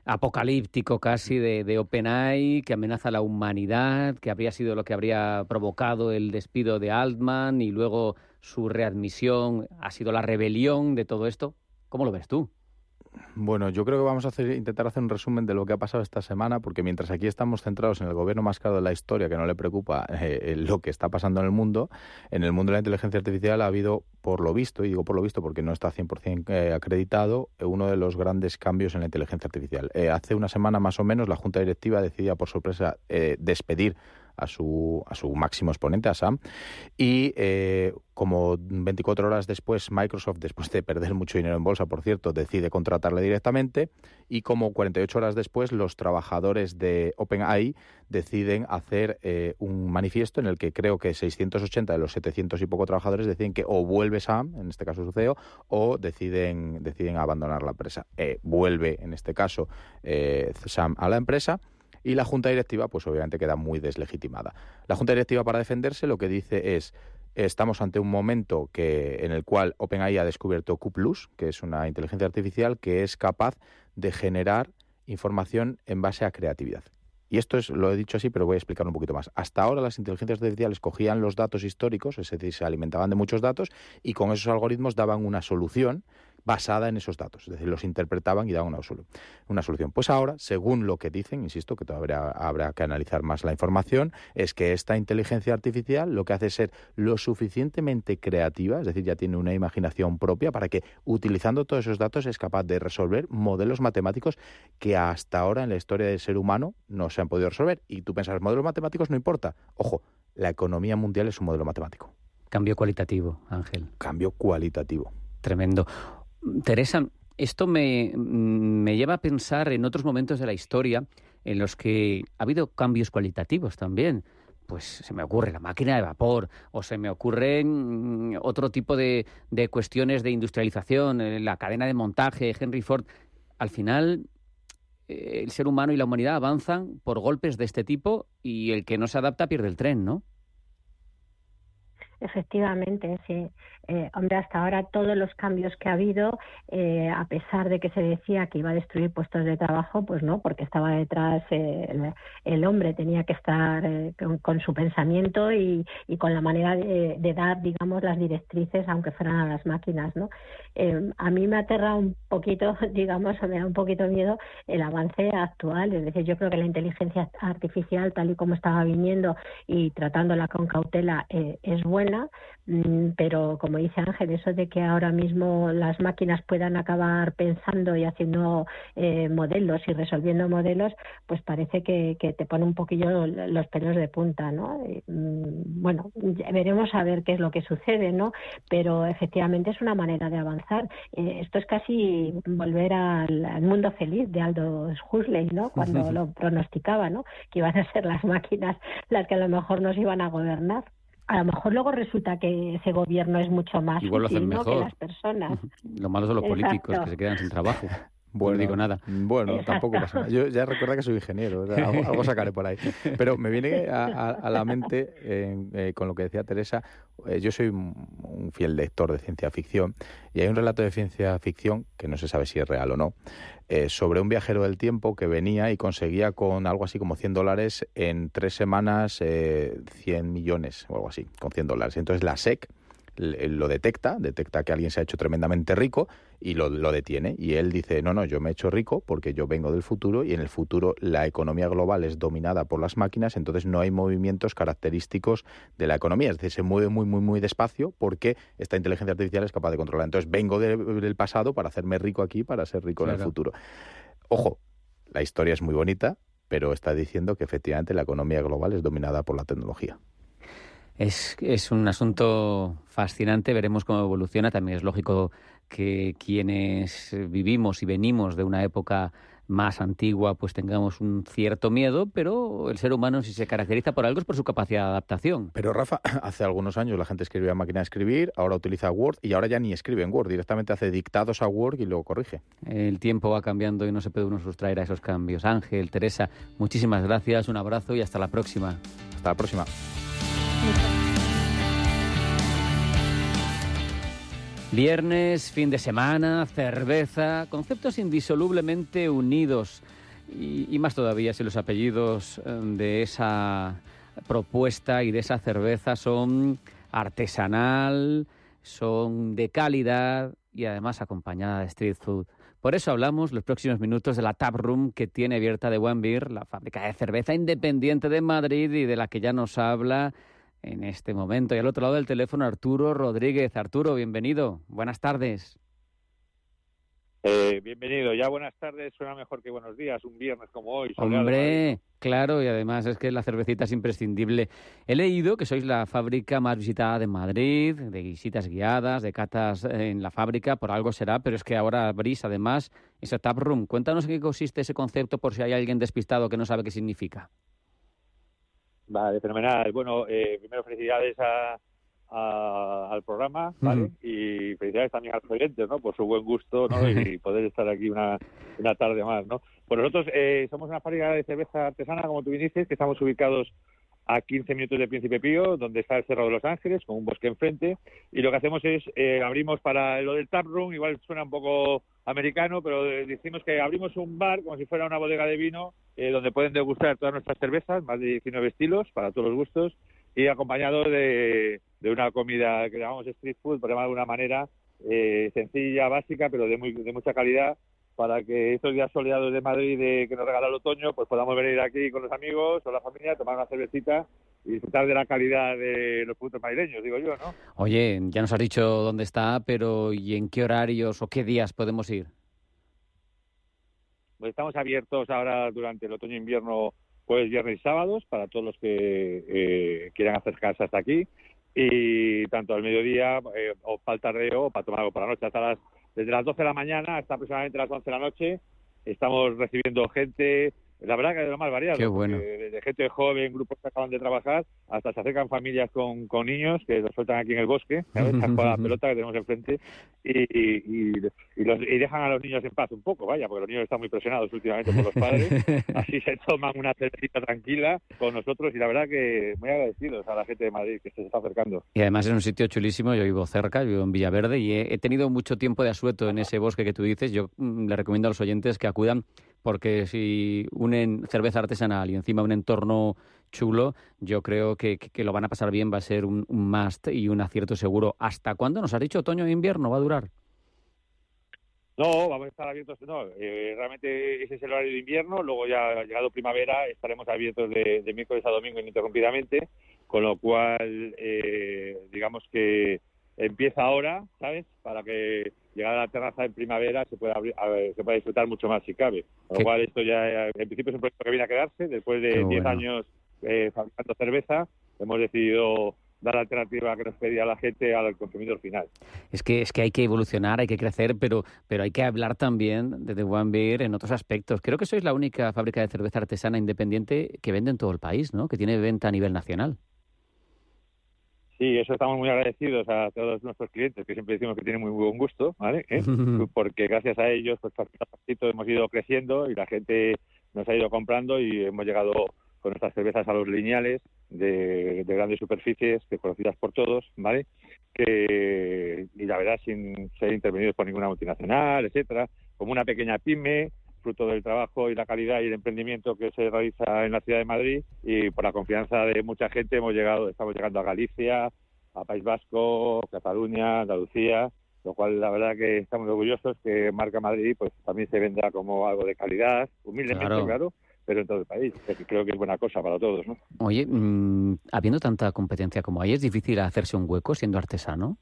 apocalíptico casi de, de OpenAI que amenaza a la humanidad, que habría sido lo que habría provocado el despido de Altman y luego su readmisión ha sido la rebelión de todo esto. ¿Cómo lo ves tú? Bueno, yo creo que vamos a intentar hacer un resumen de lo que ha pasado esta semana, porque mientras aquí estamos centrados en el gobierno más caro de la historia, que no le preocupa eh, lo que está pasando en el mundo, en el mundo de la inteligencia artificial ha habido, por lo visto, y digo por lo visto porque no está 100% eh, acreditado, uno de los grandes cambios en la inteligencia artificial. Eh, hace una semana más o menos la Junta Directiva decidía por sorpresa despedir a su, a su máximo exponente, a Sam. Y eh, como 24 horas después, Microsoft, después de perder mucho dinero en bolsa, por cierto, decide contratarle directamente. Y como 48 horas después, los trabajadores de OpenAI deciden hacer eh, un manifiesto en el que creo que 680 de los 700 y poco trabajadores deciden que o vuelve Sam, en este caso su CEO, o deciden, deciden abandonar la empresa. Eh, vuelve, en este caso, Sam a la empresa y la Junta Directiva, pues obviamente queda muy deslegitimada. La Junta Directiva, para defenderse, lo que dice es estamos ante un momento que, en el cual OpenAI ha descubierto Q+, que es una inteligencia artificial que es capaz de generar información en base a creatividad. Y esto es, lo he dicho así, pero voy a explicar un poquito más. Hasta ahora las inteligencias artificiales cogían los datos históricos, es decir, se alimentaban de muchos datos y con esos algoritmos daban una solución basada en esos datos, es decir, los interpretaban y daban una, una solución. Pues ahora, según lo que dicen, insisto que todavía habrá que analizar más la información, es que esta inteligencia artificial lo que hace es ser lo suficientemente creativa, es decir, ya tiene una imaginación propia para que utilizando todos esos datos es capaz de resolver modelos matemáticos que hasta ahora en la historia del ser humano no se han podido resolver. Y tú pensas, modelos matemáticos no importa. Ojo, la economía mundial es un modelo matemático. Cambio cualitativo, Ángel. Cambio cualitativo. Tremendo. Teresa, esto me, lleva a pensar en otros momentos de la historia en los que ha habido cambios cualitativos también. Pues se me ocurre la máquina de vapor o se me ocurren mm, otro tipo de, de cuestiones de industrialización, eh, la cadena de montaje, Henry Ford. Al final, eh, el ser humano y la humanidad avanzan por golpes de este tipo y el que no se adapta pierde el tren, ¿no? Efectivamente, sí. Eh, hombre, hasta ahora todos los cambios que ha habido, eh, a pesar de que se decía que iba a destruir puestos de trabajo, pues no, porque estaba detrás eh, el, hombre, tenía que estar con, su pensamiento y, con la manera de, dar, digamos, las directrices, aunque fueran a las máquinas, ¿no? a mí me aterra un poquito, digamos, me da un poquito miedo el avance actual. Es decir, yo creo que la inteligencia artificial, tal y como estaba viniendo y tratándola con cautela, es buena mm, pero como dice Ángel, eso de que ahora mismo las máquinas puedan acabar pensando y haciendo eh, modelos y resolviendo modelos, pues parece que, te pone un poquillo los pelos de punta, ¿no? Mm, bueno, veremos a ver qué es lo que sucede, ¿no? Pero efectivamente es una manera de avanzar. Eh, esto es casi volver al, mundo feliz de Aldous Huxley, ¿no? Cuando lo pronosticaba, ¿no? Que iban a ser las máquinas las que a lo mejor nos iban a gobernar a lo mejor luego resulta que ese gobierno es mucho más útil, ¿no? que las personas. Lo malo son los políticos que se quedan sin trabajo. Bueno, no digo nada. Bueno, tampoco pasa nada. Yo ya recuerda que soy ingeniero, algo, sacaré por ahí. Pero me viene a, la mente, eh, con lo que decía Teresa, eh, yo soy un, fiel lector de ciencia ficción y hay un relato de ciencia ficción, que no se sabe si es real o no, eh, sobre un viajero del tiempo que venía y conseguía con algo así como 100 dólares en tres semanas 100 millones o algo así, con 100 dólares. Entonces la SEC lo detecta, detecta que alguien se ha hecho tremendamente rico y lo, detiene. Y él dice, no, no, yo me he hecho rico porque yo vengo del futuro y en el futuro la economía global es dominada por las máquinas, entonces no hay movimientos característicos de la economía. Es decir, se mueve muy, muy, muy despacio porque esta inteligencia artificial es capaz de controlar. Entonces vengo del pasado para hacerme rico aquí, para ser rico en el futuro. Ojo, la historia es muy bonita, pero está diciendo que efectivamente la economía global es dominada por la tecnología. Es, es un asunto fascinante, veremos cómo evoluciona. También es lógico que quienes vivimos y venimos de una época más antigua, pues tengamos un cierto miedo, pero el ser humano si se caracteriza por algo es por su capacidad de adaptación. Pero Rafa, hace algunos años la gente escribía máquina de escribir, ahora utiliza Word y ahora ya ni escribe en Word, directamente hace dictados a Word y luego corrige. El tiempo va cambiando y no se puede uno sustraer a esos cambios. Ángel, Teresa, muchísimas gracias, un abrazo y hasta la próxima. Hasta la próxima. Viernes, fin de semana, cerveza, conceptos indisolublemente unidos y, más todavía si los apellidos eh, de esa propuesta y de esa cerveza son artesanal, son de calidad y además acompañada de street food. Por eso hablamos los próximos minutos de la Tap Room que tiene abierta de One Beer, la fábrica de cerveza independiente de Madrid y de la que ya nos habla en este momento. Y al otro lado del teléfono, Arturo Rodríguez. Arturo, bienvenido. Buenas tardes. Eh, bienvenido. Ya buenas tardes suena mejor que buenos días, un viernes como hoy. Hombre, claro, y además es que la cervecita es imprescindible. He leído que sois la fábrica más visitada de Madrid, de visitas guiadas, de catas en la fábrica, por algo será, pero es que ahora abrís además esa tap room. Cuéntanos en qué consiste ese concepto por si hay alguien despistado que no sabe qué significa. Vale, fenomenal. Bueno, eh, primero felicidades a, al programa, ¿vale? Y felicidades también a los oyentes, ¿no? Por su buen gusto, ¿no? y poder estar aquí una, una tarde más, ¿no? Pues nosotros eh, somos una fábrica de cerveza artesana, como tú dices, que estamos ubicados a 15 minutos de Príncipe Pío, donde está el Cerro de los Ángeles, con un bosque enfrente, y lo que hacemos es, eh, abrimos para lo del tap room, igual suena un poco americano, pero decimos que abrimos un bar como si fuera una bodega de vino, eh, donde pueden degustar todas nuestras cervezas, más de 19 estilos, para todos los gustos, y acompañado de, una comida que llamamos street food, por llamar de alguna manera, eh, sencilla, básica, pero de, muy, de mucha calidad, para que estos días soleados de Madrid de, que nos regala el otoño, pues podamos venir aquí con los amigos o la familia, tomar una cervecita y disfrutar de la calidad de los productos madrileños, digo yo, ¿no? Oye, ya nos has dicho dónde está, pero ¿y en qué horarios o qué días podemos ir? Pues estamos abiertos ahora durante el otoño-invierno, jueves, viernes y sábados, para todos los que eh, quieran acercarse hasta aquí. Y tanto al mediodía eh, o para el tardeo o para tomar algo por la noche hasta las desde las 12 de la mañana hasta aproximadamente las 11 de la noche. Estamos recibiendo gente, la verdad que es lo más variado. Qué bueno. Desde gente joven, grupos que acaban de trabajar, hasta se acercan familias con, con niños que los sueltan aquí en el bosque, ¿sabes? la pelota que tenemos enfrente y, y, y, los, y, dejan a los niños en paz un poco, vaya, porque los niños están muy presionados últimamente por los padres. Así se toman una cervecita tranquila con nosotros y la verdad que muy agradecidos a la gente de Madrid que se está acercando. Y además es un sitio chulísimo, yo vivo cerca, vivo en Villaverde y he, he tenido mucho tiempo de asueto en ese bosque que tú dices. Yo mm, le recomiendo a los oyentes que acudan porque si unen cerveza artesanal y encima un entorno chulo, yo creo que, que, lo van a pasar bien, va a ser un, must y un acierto seguro. ¿Hasta cuándo nos ha dicho otoño e invierno va a durar? No, vamos a estar abiertos, no, eh, realmente ese es el horario de invierno, luego ya llegado primavera estaremos abiertos de, de miércoles a domingo ininterrumpidamente con lo cual, eh, digamos que empieza ahora, ¿sabes? Para que llegar a la terraza en primavera se pueda, abrir, se pueda disfrutar mucho más si cabe. Con lo cual, esto ya, en principio es un proyecto que viene a quedarse. Después de 10 años eh, fabricando cerveza, hemos decidido dar la alternativa que nos pedía la gente al consumidor final. Es que es que hay que evolucionar, hay que crecer, pero pero hay que hablar también de The One Beer en otros aspectos. Creo que sois la única fábrica de cerveza artesana independiente que vende en todo el país, ¿no? Que tiene venta a nivel nacional. Sí, eso estamos muy agradecidos a todos nuestros clientes, que siempre decimos que tienen muy buen gusto, ¿vale? ¿Eh? Porque gracias a ellos, pues pasito hemos ido creciendo y la gente nos ha ido comprando y hemos llegado con nuestras cervezas a los lineales de, grandes superficies, que conocidas por todos, ¿vale? Que, y la verdad, sin ser intervenidos por ninguna multinacional, etcétera, como una pequeña pyme, fruto del trabajo y la calidad y el emprendimiento que se realiza en la ciudad de Madrid y por la confianza de mucha gente hemos llegado, estamos llegando a Galicia, a País Vasco, Cataluña, Andalucía, lo cual la verdad que estamos orgullosos que Marca Madrid pues también se venda como algo de calidad, humildemente claro, pero en todo el país, creo que es buena cosa para todos, ¿no? Oye, mm, habiendo tanta competencia como hay, ¿es difícil hacerse un hueco siendo artesano?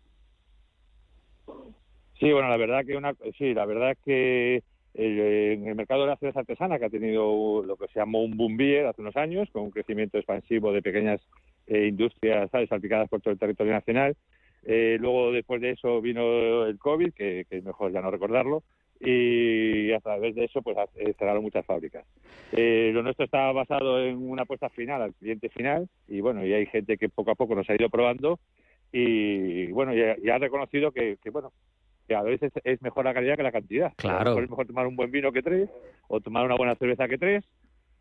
Sí, bueno, la verdad que una, sí, la verdad que en el mercado de la cerveza artesana, que ha tenido lo que se llamó un boom hace unos años, con un crecimiento expansivo de pequeñas eh, industrias ¿sabes? salpicadas por todo el territorio nacional. Eh, luego, después de eso, vino el COVID, que, es mejor ya no recordarlo, y a través de eso pues eh, cerraron muchas fábricas. lo nuestro está basado en una apuesta final al cliente final y bueno, y hay gente que poco a poco nos ha ido probando y bueno, y ha reconocido que, que bueno, que a veces es mejor la calidad que la cantidad. Claro. Es mejor tomar un buen vino que tres, o tomar una buena cerveza que tres,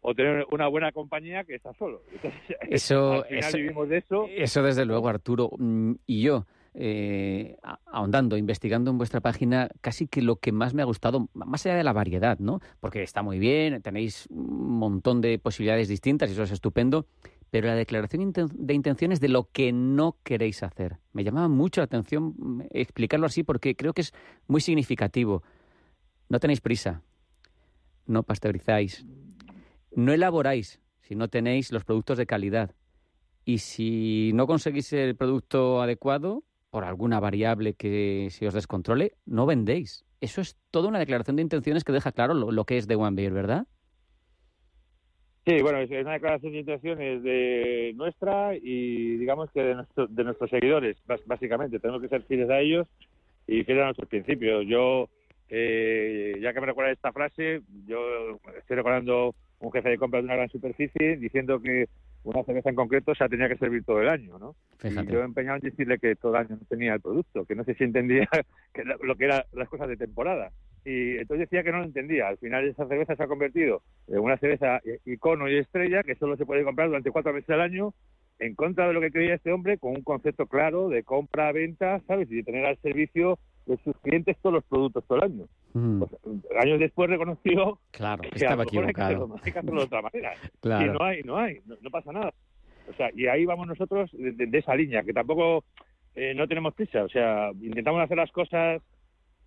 o tener una buena compañía que está solo. eso, al final vivimos de eso. Eso desde luego, Arturo. Mm, y yo, eh, ahondando, investigando en vuestra página, casi que lo que más me ha gustado, más allá de la variedad, ¿no? Porque está muy bien, tenéis un montón de posibilidades distintas y eso es estupendo, pero la declaración de intenciones de lo que no queréis hacer. Me llamaba mucho la atención mm, explicarlo así porque creo que es muy significativo. No tenéis prisa, no pasteurizáis, no elaboráis si no tenéis los productos de calidad. Y si no conseguís el producto adecuado, por alguna variable que se os descontrole, no vendéis. Eso es toda una declaración de intenciones que deja claro lo, que es de One Beer, ¿verdad? Sí, bueno, es una declaración de intenciones de nuestra y digamos que de, de nuestros seguidores, básicamente. Tenemos que ser fieles a ellos y fieles a nuestros principios. Yo, eh, ya que me recuerda esta frase, yo estoy recordando un jefe de compra de una gran superficie diciendo que una cerveza en concreto se tenía que servir todo el año, ¿no? Y yo he empeñado en decirle que todo el año no tenía el producto, que no sé si entendía que lo que eran las cosas de temporada y entonces decía que no lo entendía. Al final esa cerveza se ha convertido en una cerveza icono y estrella que solo se puede comprar durante cuatro meses al año en contra de lo que creía este hombre con un concepto claro de compra-venta, ¿sabes? Y de tener al servicio de sus clientes todos los productos todo el año. Mm. Pues, años después reconoció claro, que estaba equivocado. Hay que, hacerlo, de otra manera. Y no hay, no hay, no, pasa nada. O sea, y ahí vamos nosotros de, esa línea, que tampoco eh, no tenemos prisa. O sea, intentamos hacer las cosas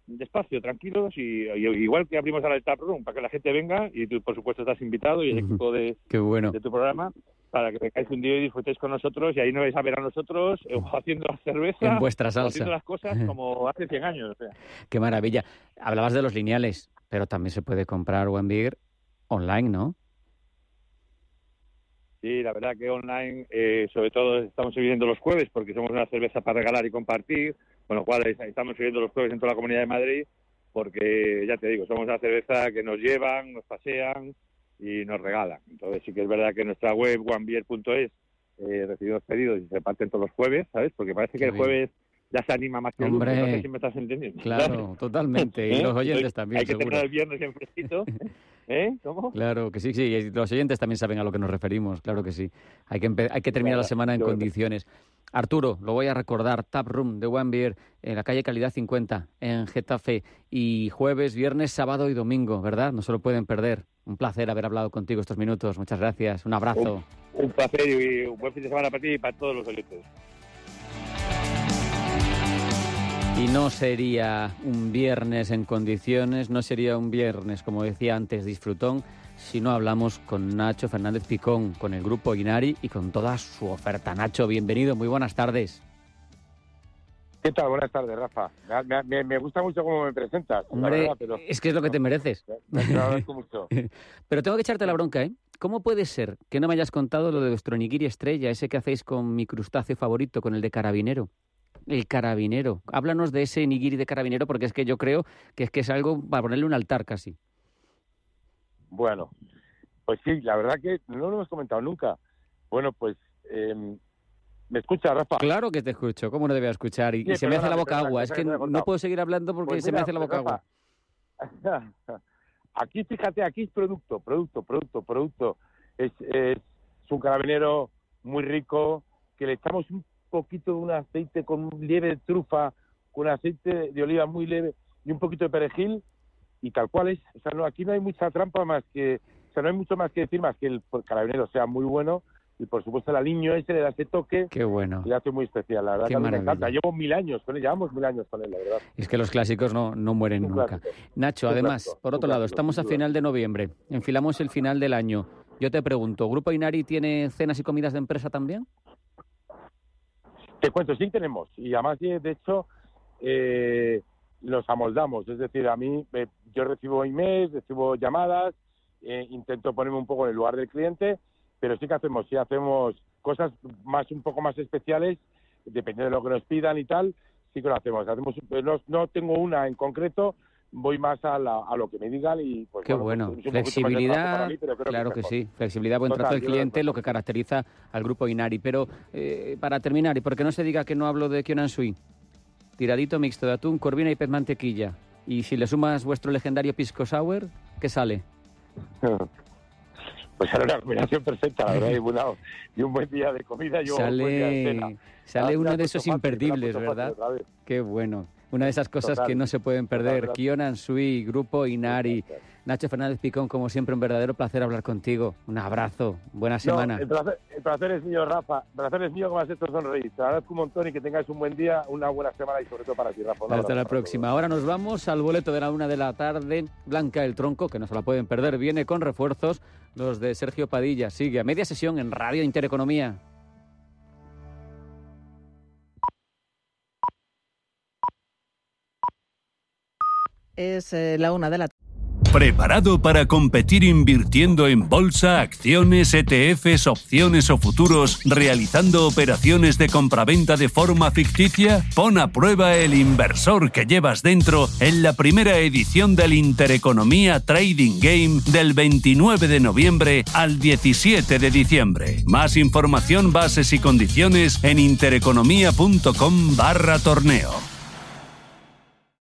despacio, tranquilos y, igual que abrimos ahora el tap room para que la gente venga y tú por supuesto estás invitado y el equipo de, de tu programa para que vengáis un día y disfrutéis con nosotros y ahí no vais a ver a nosotros eh, haciendo la cerveza en vuestra salsa. haciendo las cosas como hace 100 años qué maravilla. Hablabas de los lineales pero también se puede comprar One Beer online ¿no? Sí, la verdad que online, eh, sobre todo estamos viviendo los jueves porque somos una cerveza para regalar y compartir con lo cual estamos subiendo los jueves en toda la Comunidad de Madrid porque, ya te digo, somos una cerveza que nos llevan, nos pasean y nos regalan. Entonces sí que es verdad que en nuestra web onebeer.es eh, recibimos pedidos y se parten todos los jueves, ¿sabes? Porque parece que el jueves ya se anima más que el lunes, no sé si me estás entendiendo. Claro, totalmente. Y ¿Eh? los oyentes también, Hay que seguro. tener el viernes en fresquito. ¿Eh? ¿Cómo? Claro que sí, sí. Y los oyentes también saben a lo que nos referimos, claro que sí. Hay que, hay que terminar la semana en condiciones. Arturo, lo voy a recordar, Tap Room de One Beer en la calle Calidad 50 en Getafe y jueves, viernes, sábado y domingo, ¿verdad? No se lo pueden perder. Un placer haber hablado contigo estos minutos. Muchas gracias. Un abrazo. Un, placer y un buen fin de semana para ti y para todos los oyentes. Y no sería un viernes en condiciones, no sería un viernes, como decía antes, disfrutón, si no hablamos con Nacho Fernández Picón, con el grupo Inari y con toda su oferta. Nacho, bienvenido, muy buenas tardes. ¿Qué tal? Buenas tardes, Rafa. Me, gusta mucho cómo me presentas. Hombre, es que es lo que te mereces. mucho. pero tengo que echarte la bronca, ¿eh? ¿Cómo puede ser que no me hayas contado lo de vuestro nigiri estrella, ese que hacéis con mi crustáceo favorito, con el de carabinero? El carabinero. Háblanos de ese nigiri de carabinero porque es que yo creo que es que es algo para ponerle un altar casi. Bueno, pues sí, la verdad que no lo hemos comentado nunca. Bueno, pues em, ¿Me escucha, Rafa? Claro que te escucho. ¿Cómo no debía escuchar? Y, se me hace la boca agua. Es que no puedo seguir hablando porque pues se me hace la boca agua. Aquí, fíjate, aquí es producto, producto, producto, producto. Es, es, un carabinero muy rico que le echamos un poquito de un aceite con leve de trufa, con aceite de oliva muy leve y un poquito de perejil y tal cual es. O sea, no, aquí no hay mucha trampa más que, o sea, no hay mucho más que decir más que el carabinero sea muy bueno y por supuesto el aliño ese le da ese toque Qué bueno. y hace muy especial, la verdad que me encanta. Llevo mil años con él, llevamos mil años con él, la verdad. Es que los clásicos no, no mueren nunca. Nacho, además, por otro lado, estamos a final de noviembre, enfilamos el final del año. Yo te pregunto, ¿Grupo Inari tiene cenas y comidas de empresa también? Te cuento, sí tenemos. Y además, de hecho, eh, nos amoldamos. Es decir, a mí, eh, yo recibo emails, recibo llamadas, eh, intento ponerme un poco en el lugar del cliente pero sí que hacemos, sí hacemos cosas más un poco más especiales, dependiendo de lo que nos pidan y tal, sí que lo hacemos. hacemos no, no tengo una en concreto, voy más a, lo que me digan y pues qué bueno, pues, flexibilidad claro que, sí. Flexibilidad buen trato del cliente lo que caracteriza al grupo Inari. Pero eh, para terminar y porque no se diga que no hablo de Kionan Sui tiradito mixto de atún corvina y pez mantequilla y si le sumas vuestro legendario pisco sour ¿qué sale? pues era una combinación perfecta, la verdad, y, un buen día de comida y sale, un buen día de cena. Sale ah, uno de esos imperdibles, ¿verdad? Qué bueno. Una de esas cosas que no se pueden perder. Kionan Sui, Grupo Inari. Nacho Fernández Picón, como siempre, un verdadero placer hablar contigo. Un abrazo. Buena semana. el, placer, es mío, Rafa. El placer es mío como has hecho sonreír. Te agradezco un montón y que tengáis un buen día, una buena semana y sobre todo para ti, Rafa. Hasta la próxima. Ahora nos vamos al boleto de la una de la tarde. Blanca el Tronco, que no se la pueden perder, viene con refuerzos. Los de Sergio Padilla. Sigue a media sesión en Radio Intereconomía. Es eh, la una de la ¿Preparado para competir invirtiendo en bolsa, acciones, ETFs, opciones o futuros, realizando operaciones de compraventa de forma ficticia? Pon a prueba el inversor que llevas dentro en la primera edición del Intereconomía Trading Game del 29 de noviembre al 17 de diciembre. Más información, bases y condiciones en intereconomía.com barra torneo.